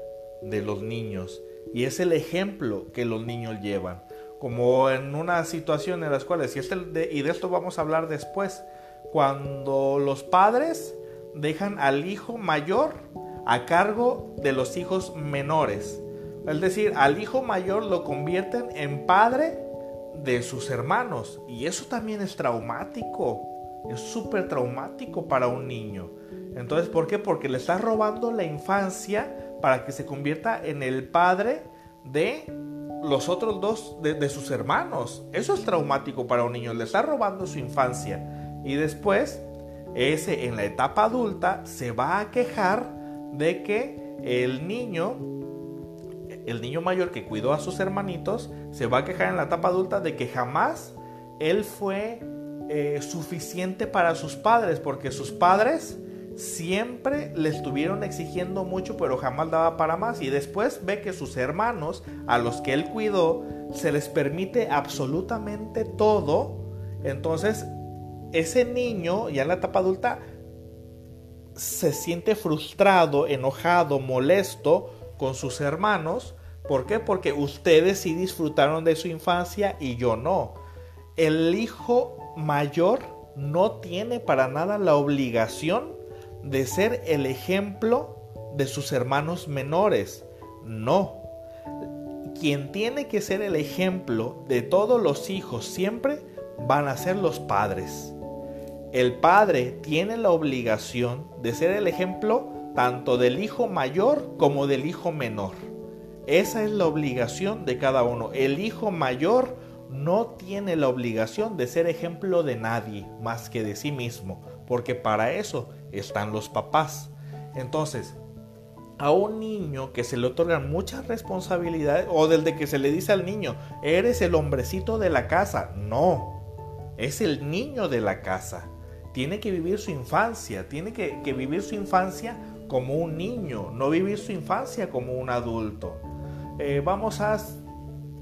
de los niños y es el ejemplo que los niños llevan. Como en una situación en las cuales, y, este, y de esto vamos a hablar después, cuando los padres dejan al hijo mayor a cargo de los hijos menores. Es decir, al hijo mayor lo convierten en padre de sus hermanos. Y eso también es traumático. Es súper traumático para un niño. Entonces, ¿por qué? Porque le está robando la infancia para que se convierta en el padre de los otros dos de, sus hermanos. Eso es traumático para un niño. Le está robando su infancia. Y después, ese en la etapa adulta se va a quejar de que el niño el niño mayor que cuidó a sus hermanitos se va a quejar en la etapa adulta de que jamás él fue eh, suficiente para sus padres, porque sus padres siempre le estuvieron exigiendo mucho, pero jamás daba para más. Y después ve que sus hermanos, a los que él cuidó, se les permite absolutamente todo. Entonces, ese niño, ya en la etapa adulta, se siente frustrado, enojado, molesto con sus hermanos. ¿Por qué? Porque ustedes sí disfrutaron de su infancia y yo no. El hijo mayor no tiene para nada la obligación de ser el ejemplo de sus hermanos menores. No. Quien tiene que ser el ejemplo de todos los hijos siempre van a ser los padres. El padre tiene la obligación de ser el ejemplo tanto del hijo mayor como del hijo menor. Esa es la obligación de cada uno. El hijo mayor no tiene la obligación de ser ejemplo de nadie más que de sí mismo, porque para eso están los papás. Entonces, a un niño que se le otorgan muchas responsabilidades, o del de que se le dice al niño, eres el hombrecito de la casa, no, es el niño de la casa. Tiene que vivir su infancia, tiene que, que vivir su infancia como un niño, no vivir su infancia como un adulto. Eh, vamos a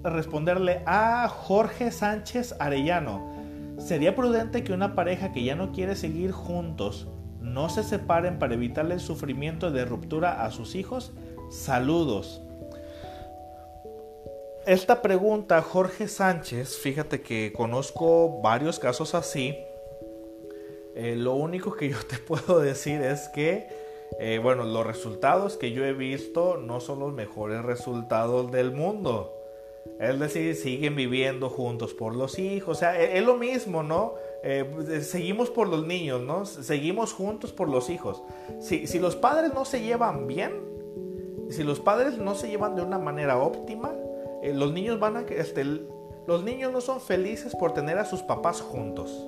responderle a Jorge Sánchez Arellano. ¿Sería prudente que una pareja que ya no quiere seguir juntos no se separen para evitarle el sufrimiento de ruptura a sus hijos? Saludos. Esta pregunta, Jorge Sánchez, fíjate que conozco varios casos así. Eh, lo único que yo te puedo decir es que eh, bueno, los resultados que yo he visto no son los mejores resultados del mundo. Es decir, siguen viviendo juntos por los hijos. O sea, e-, es, lo mismo, ¿no? Eh, seguimos por los niños, ¿no? Seguimos juntos por los hijos. Si, si los padres no se llevan bien, si los padres no se llevan de una manera óptima, eh, los niños van a... Este, los niños no son felices por tener a sus papás juntos.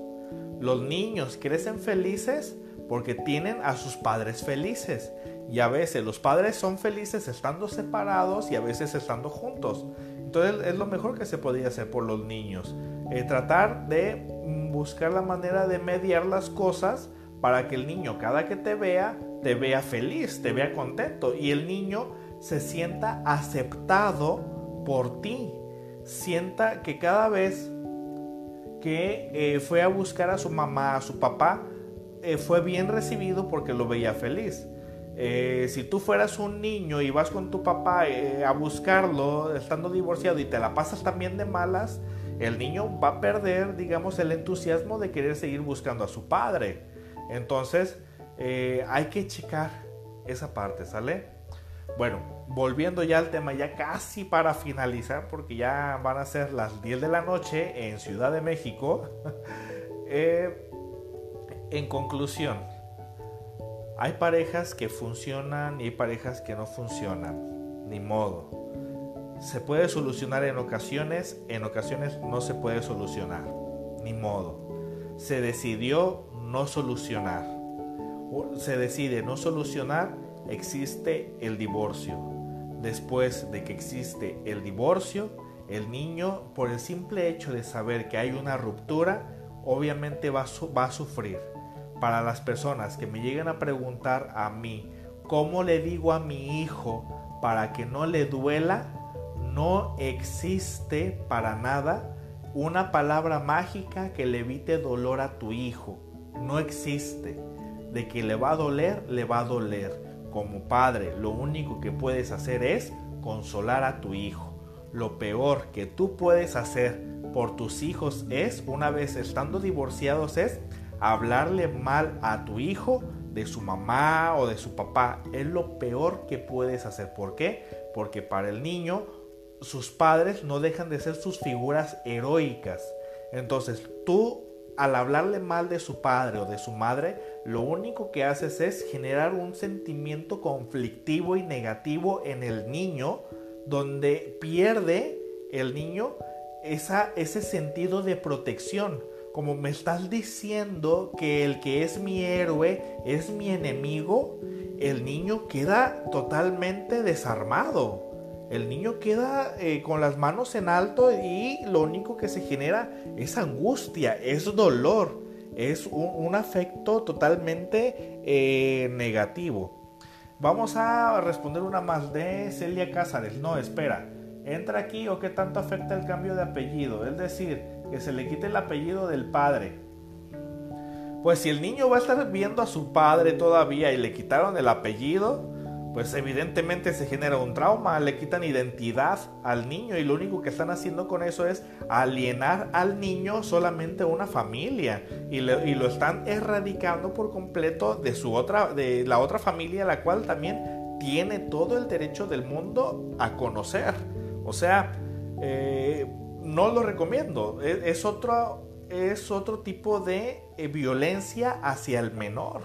Los niños crecen felices porque tienen a sus padres felices. Y a veces los padres son felices estando separados y a veces estando juntos. Entonces es lo mejor que se podría hacer por los niños. Eh, tratar de buscar la manera de mediar las cosas para que el niño cada que te vea, te vea feliz, te vea contento y el niño se sienta aceptado por ti. Sienta que cada vez que eh, fue a buscar a su mamá, a su papá, eh, fue bien recibido porque lo veía feliz. Eh, si tú fueras un niño y vas con tu papá a buscarlo estando divorciado y te la pasas también de malas, el niño va a perder, digamos, el entusiasmo de querer seguir buscando a su padre. Entonces, hay que checar esa parte, ¿sale? Bueno, volviendo ya al tema, ya casi para finalizar, porque ya van a ser las 10 de la noche en Ciudad de México. En conclusión, hay parejas que funcionan y hay parejas que no funcionan, ni modo. Se puede solucionar en ocasiones, en ocasiones no se puede solucionar. Ni modo. Se decidió no solucionar. Se decide no solucionar, existe el divorcio. Después de que existe el divorcio, el niño, por el simple hecho de saber que hay una ruptura, obviamente va a, sufrir. Para las personas que me lleguen a preguntar a mí, ¿cómo le digo a mi hijo para que no le duela? No existe para nada una palabra mágica que le evite dolor a tu hijo. No existe. De que le va a doler, le va a doler. Como padre, lo único que puedes hacer es consolar a tu hijo. Lo peor que tú puedes hacer por tus hijos es, una vez estando divorciados, es hablarle mal a tu hijo de su mamá o de su papá. Es lo peor que puedes hacer. ¿Por qué? Porque para el niño sus padres no dejan de ser sus figuras heroicas. Entonces tú al hablarle mal de su padre o de su madre, lo único que haces es generar un sentimiento conflictivo y negativo en el niño, donde pierde el niño esa, ese sentido de protección. Como me estás diciendo que el que es mi héroe es mi enemigo, el niño queda totalmente desarmado el niño queda eh, con las manos en alto y lo único que se genera es angustia, es dolor, es un, afecto totalmente eh, negativo. Vamos a responder una más de Celia Cázares. No, espera. Entra aquí o qué tanto afecta el cambio de apellido. Es decir, que se le quite el apellido del padre. Pues si el niño va a estar viendo a su padre todavía y le quitaron el apellido, pues evidentemente se genera un trauma, le quitan identidad al niño y lo único que están haciendo con eso es alienar al niño solamente a una familia y, lo están erradicando por completo de su otra, de la otra familia, la cual también tiene todo el derecho del mundo a conocer. O sea, eh, no lo recomiendo. E, es, otro, es otro tipo de eh, violencia hacia el menor.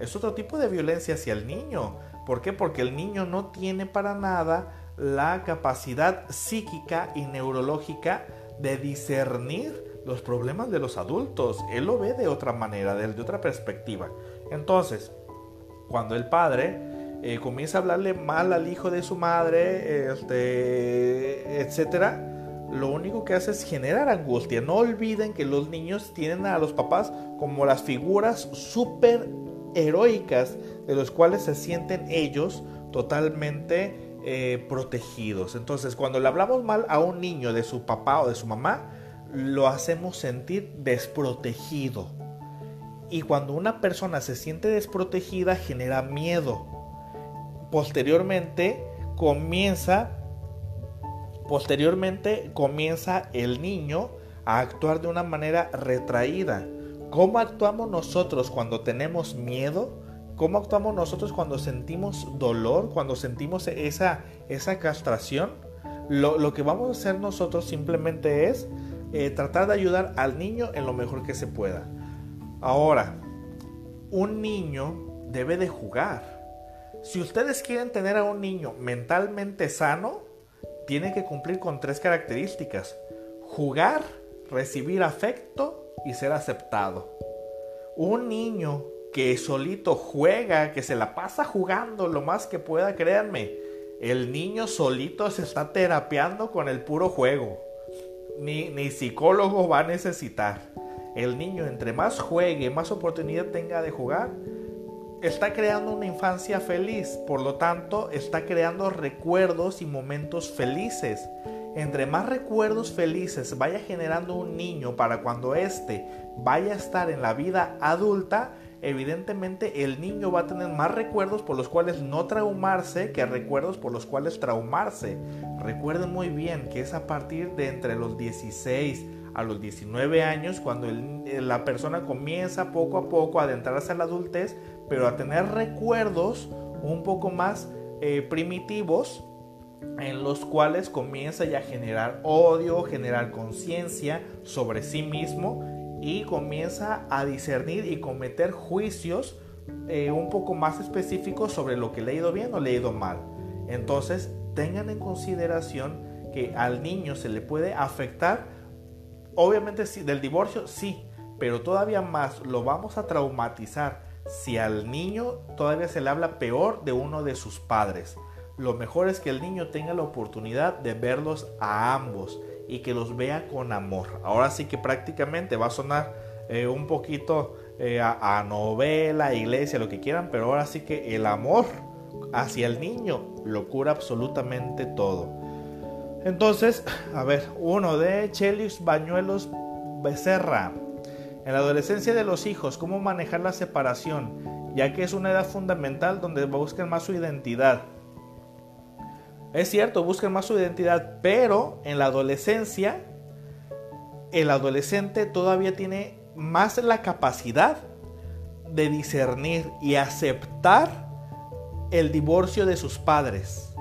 Es otro tipo de violencia hacia el niño ¿Por qué? Porque el niño no tiene para nada la capacidad psíquica y neurológica de discernir los problemas de los adultos. Él lo ve de otra manera, de, otra perspectiva. Entonces, cuando el padre eh, comienza a hablarle mal al hijo de su madre, este, etcétera, lo único que hace es generar angustia. No olviden que los niños tienen a los papás como las figuras súper heroicas de los cuales se sienten ellos totalmente eh, protegidos. Entonces, cuando le hablamos mal a un niño de su papá o de su mamá, lo hacemos sentir desprotegido. Y cuando una persona se siente desprotegida, genera miedo. Posteriormente comienza posteriormente comienza el niño a actuar de una manera retraída. ¿Cómo actuamos nosotros cuando tenemos miedo? ¿Cómo actuamos nosotros cuando sentimos dolor, cuando sentimos esa, esa castración? Lo, que vamos a hacer nosotros simplemente es eh, tratar de ayudar al niño en lo mejor que se pueda. Ahora, un niño debe de jugar. Si ustedes quieren tener a un niño mentalmente sano, tiene que cumplir con tres características. Jugar, recibir afecto y ser aceptado. Un niño que solito juega, que se la pasa jugando lo más que pueda, créanme, el niño solito se está terapeando con el puro juego. Ni, ni psicólogo va a necesitar. El niño entre más juegue, más oportunidad tenga de jugar, está creando una infancia feliz. Por lo tanto, está creando recuerdos y momentos felices. Entre más recuerdos felices vaya generando un niño para cuando éste vaya a estar en la vida adulta, evidentemente el niño va a tener más recuerdos por los cuales no traumarse que recuerdos por los cuales traumarse. Recuerden muy bien que es a partir de entre los 16 a los 19 años cuando la persona comienza poco a poco a adentrarse a la adultez, pero a tener recuerdos un poco más eh, primitivos en los cuales comienza ya a generar odio, generar conciencia sobre sí mismo y comienza a discernir y cometer juicios eh, un poco más específicos sobre lo que le ha ido bien o le ha ido mal. Entonces, tengan en consideración que al niño se le puede afectar, obviamente sí, del divorcio sí, pero todavía más lo vamos a traumatizar si al niño todavía se le habla peor de uno de sus padres. Lo mejor es que el niño tenga la oportunidad de verlos a ambos y que los vea con amor. Ahora sí que prácticamente va a sonar eh, un poquito eh, a, a, novela, iglesia, lo que quieran, pero ahora sí que el amor hacia el niño lo cura absolutamente todo. Entonces, a ver, uno de Chelius Bañuelos Becerra. En la adolescencia de los hijos, cómo manejar la separación, ya que es una edad fundamental donde buscan más su identidad. Es cierto, buscan más su identidad, pero en la adolescencia, el adolescente todavía tiene más la capacidad de discernir y aceptar el divorcio de sus padres.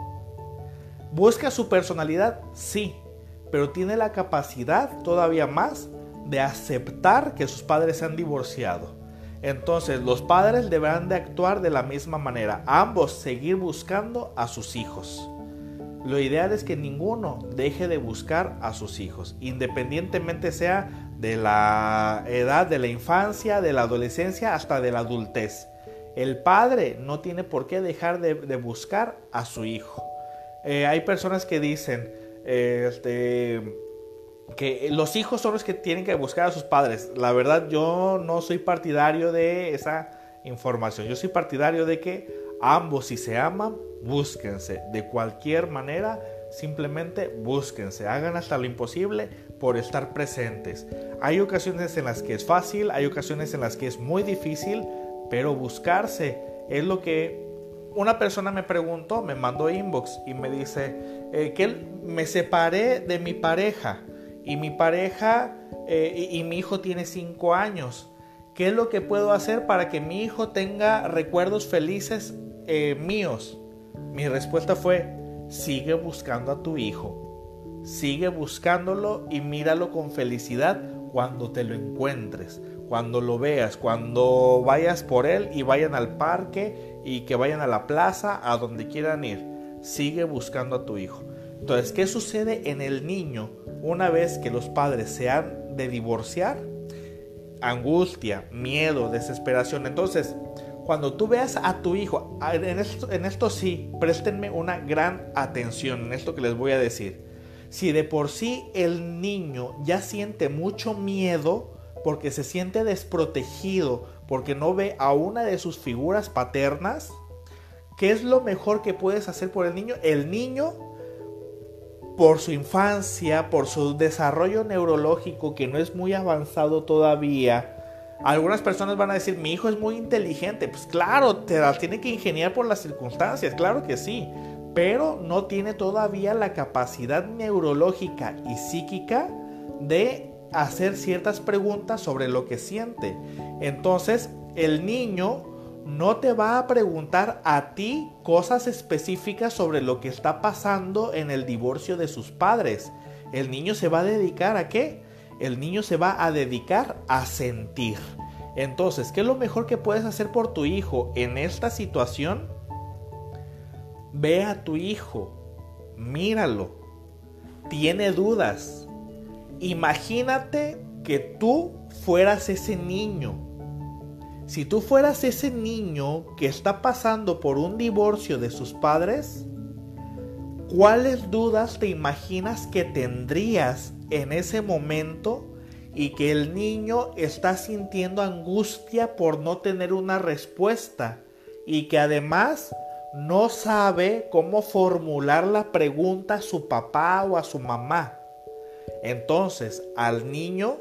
¿Busca su personalidad? Sí, pero tiene la capacidad todavía más de aceptar que sus padres se han divorciado. Entonces los padres deberán de actuar de la misma manera, ambos seguir buscando a sus hijos. Lo ideal es que ninguno deje de buscar a sus hijos, independientemente sea de la edad de la infancia, de la adolescencia hasta de la adultez. El padre no tiene por qué dejar de, buscar a su hijo. Eh, hay personas que dicen este, que los hijos son los que tienen que buscar a sus padres. La verdad yo no soy partidario de esa información. Yo soy partidario de que ambos si se aman búsquense. De cualquier manera, simplemente búsquense. Hagan hasta lo imposible por estar presentes. Hay ocasiones en las que es fácil, hay ocasiones en las que es muy difícil, pero buscarse es lo que una persona me preguntó, me mandó inbox y me dice eh, que me separé de mi pareja y mi pareja eh, y, mi hijo tiene cinco años. ¿Qué es lo que puedo hacer para que mi hijo tenga recuerdos felices eh, míos? Mi respuesta fue, sigue buscando a tu hijo, sigue buscándolo y míralo con felicidad cuando te lo encuentres, cuando lo veas, cuando vayas por él y vayan al parque y que vayan a la plaza, a donde quieran ir. Sigue buscando a tu hijo. Entonces, ¿qué sucede en el niño una vez que los padres se han de divorciar? Angustia, miedo, desesperación. Entonces, cuando tú veas a tu hijo, en esto, sí, préstenme una gran atención en esto que les voy a decir. Si de por sí el niño ya siente mucho miedo porque se siente desprotegido, porque no ve a una de sus figuras paternas, ¿qué es lo mejor que puedes hacer por el niño? El niño, por su infancia, por su desarrollo neurológico que no es muy avanzado todavía, algunas personas van a decir, mi hijo es muy inteligente. Pues claro, te la tiene que ingeniar por las circunstancias, claro que sí. Pero no tiene todavía la capacidad neurológica y psíquica de hacer ciertas preguntas sobre lo que siente. Entonces, el niño no te va a preguntar a ti cosas específicas sobre lo que está pasando en el divorcio de sus padres. El niño se va a dedicar a qué? El niño se va a dedicar a sentir. Entonces, ¿qué es lo mejor que puedes hacer por tu hijo en esta situación? Ve a tu hijo, míralo, tiene dudas. Imagínate que tú fueras ese niño. Si tú fueras ese niño que está pasando por un divorcio de sus padres, ¿cuáles dudas te imaginas que tendrías en ese momento y que el niño está sintiendo angustia por no tener una respuesta y que además no sabe cómo formular la pregunta a su papá o a su mamá. Entonces al niño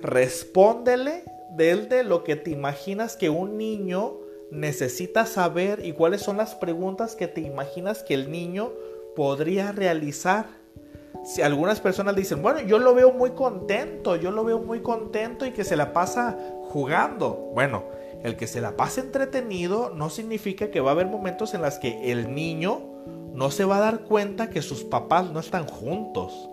respóndele desde lo que te imaginas que un niño necesita saber y cuáles son las preguntas que te imaginas que el niño podría realizar si algunas personas dicen, bueno, yo lo veo muy contento, yo lo veo muy contento y que se la pasa jugando. Bueno, el que se la pase entretenido no significa que va a haber momentos en los que el niño no se va a dar cuenta que sus papás no están juntos.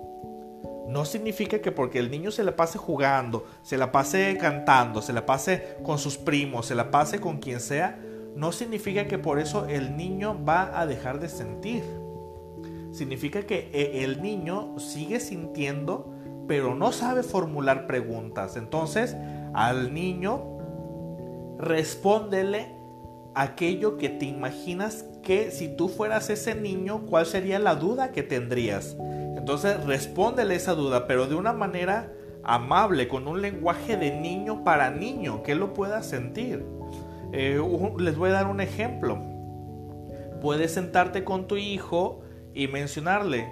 No significa que porque el niño se la pase jugando, se la pase cantando, se la pase con sus primos, se la pase con quien sea, no significa que por eso el niño va a dejar de sentir. Significa que eh, el niño sigue sintiendo, pero no sabe formular preguntas. Entonces, al niño, respóndele aquello que te imaginas que si tú fueras ese niño, ¿cuál sería la duda que tendrías? Entonces, respóndele esa duda, pero de una manera amable, con un lenguaje de niño para niño, que lo pueda sentir. Eh, les voy a dar un ejemplo. Puedes sentarte con tu hijo y mencionarle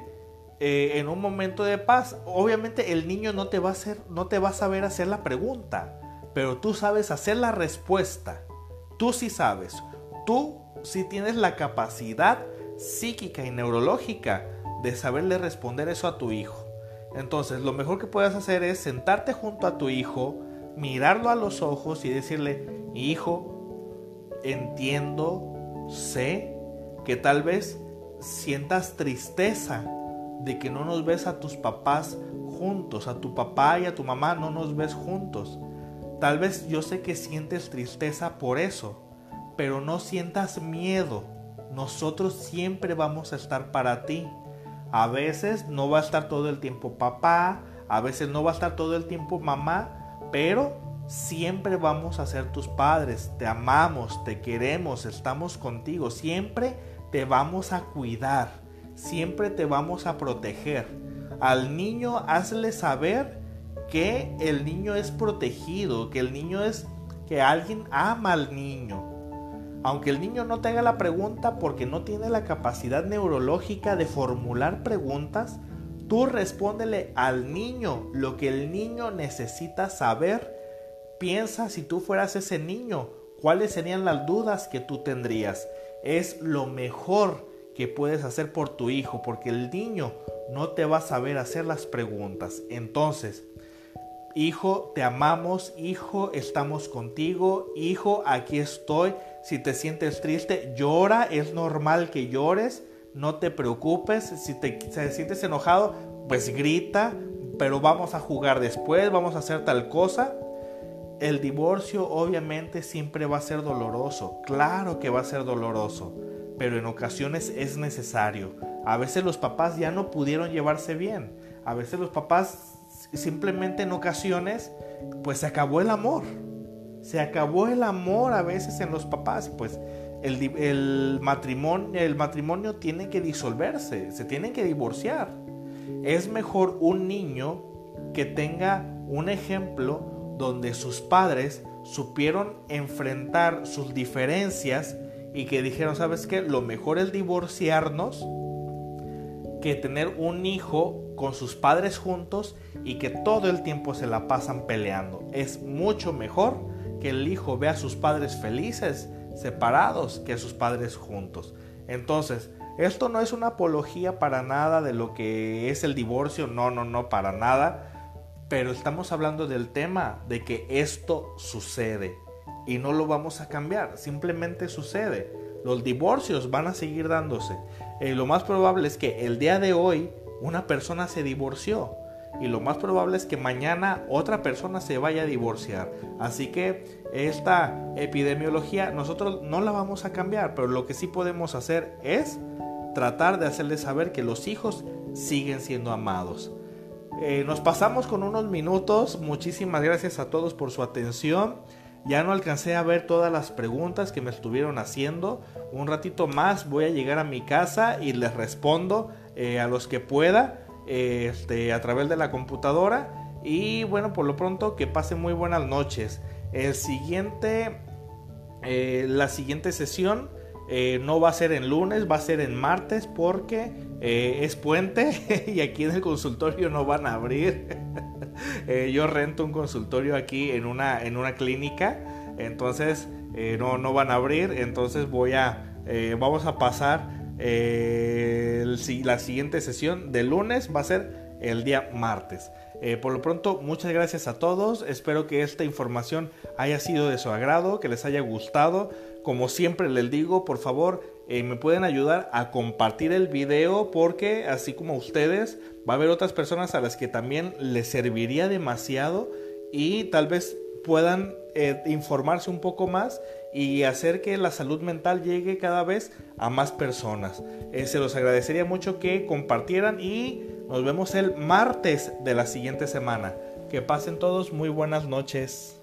eh, en un momento de paz. Obviamente el niño no te va a hacer, no te va a saber hacer la pregunta, pero tú sabes hacer la respuesta. Tú sí sabes. Tú sí tienes la capacidad psíquica y neurológica de saberle responder eso a tu hijo. Entonces, lo mejor que puedes hacer es sentarte junto a tu hijo, mirarlo a los ojos y decirle, hijo, entiendo, sé que tal vez sientas tristeza de que no nos ves a tus papás juntos, a tu papá y a tu mamá no nos ves juntos. Tal vez yo sé que sientes tristeza por eso, pero no sientas miedo. Nosotros siempre vamos a estar para ti. A veces no va a estar todo el tiempo papá, a veces no va a estar todo el tiempo mamá, pero siempre vamos a ser tus padres. Te amamos, te queremos, estamos contigo. Siempre te vamos a cuidar, siempre te vamos a proteger. Al niño hazle saber que el niño es protegido, que el niño es que alguien ama al niño aunque el niño no te haga la pregunta porque no tiene la capacidad neurológica de formular preguntas, tú respóndele al niño lo que el niño necesita saber. Piensa si tú fueras ese niño, cuáles serían las dudas que tú tendrías. Es lo mejor que puedes hacer por tu hijo, porque el niño no te va a saber hacer las preguntas. Entonces, Hijo, te amamos, hijo, estamos contigo, hijo, aquí estoy. Si te sientes triste, llora, es normal que llores, no te preocupes. Si te, sientes enojado, pues grita, pero vamos a jugar después, vamos a hacer tal cosa. El divorcio obviamente siempre va a ser doloroso, claro que va a ser doloroso, pero en ocasiones es necesario. A veces los papás ya no pudieron llevarse bien, a veces los papás simplemente en ocasiones, pues se acabó el amor. Se acabó el amor a veces en los papás, pues el, matrimonio, el matrimonio tiene que disolverse, se tienen que divorciar. Es mejor un niño que tenga un ejemplo donde sus padres supieron enfrentar sus diferencias y que dijeron, ¿sabes qué? Lo mejor es divorciarnos que tener un hijo con sus padres juntos y que todo el tiempo se la pasan peleando. Es mucho mejor que el hijo vea a sus padres felices, separados, que a sus padres juntos. Entonces, esto no es una apología para nada de lo que es el divorcio, no, no, no, para nada. Pero estamos hablando del tema de que esto sucede y no lo vamos a cambiar, simplemente sucede. Los divorcios van a seguir dándose. Eh, lo más probable es que el día de hoy una persona se divorció y lo más probable es que mañana otra persona se vaya a divorciar. Así que esta epidemiología nosotros no la vamos a cambiar, pero lo que sí podemos hacer es tratar de hacerles saber que los hijos siguen siendo amados. Eh, nos pasamos con unos minutos, muchísimas gracias a todos por su atención. Ya no alcancé a ver todas las preguntas que me estuvieron haciendo. Un ratito más voy a llegar a mi casa y les respondo eh, a los que pueda este, a través de la computadora. Y bueno, por lo pronto que pasen muy buenas noches. El siguiente, eh, la siguiente sesión eh, no va a ser en lunes, va a ser en martes porque es puente y aquí en el consultorio no van a abrir. yo rento un consultorio aquí en una, en una clínica, entonces no, no van a abrir, entonces voy a, vamos a pasar eh, la siguiente sesión de lunes va a ser el día martes. Eh, por lo pronto, muchas gracias a todos. Espero que esta información haya sido de su agrado, que les haya gustado. Como siempre les digo, por favor, eh, me pueden ayudar a compartir el video porque así como ustedes, va a haber otras personas a las que también les serviría demasiado y tal vez puedan eh, informarse un poco más y hacer que la salud mental llegue cada vez a más personas. Eh, se los agradecería mucho que compartieran y nos vemos el martes de la siguiente semana. Que pasen todos muy buenas noches.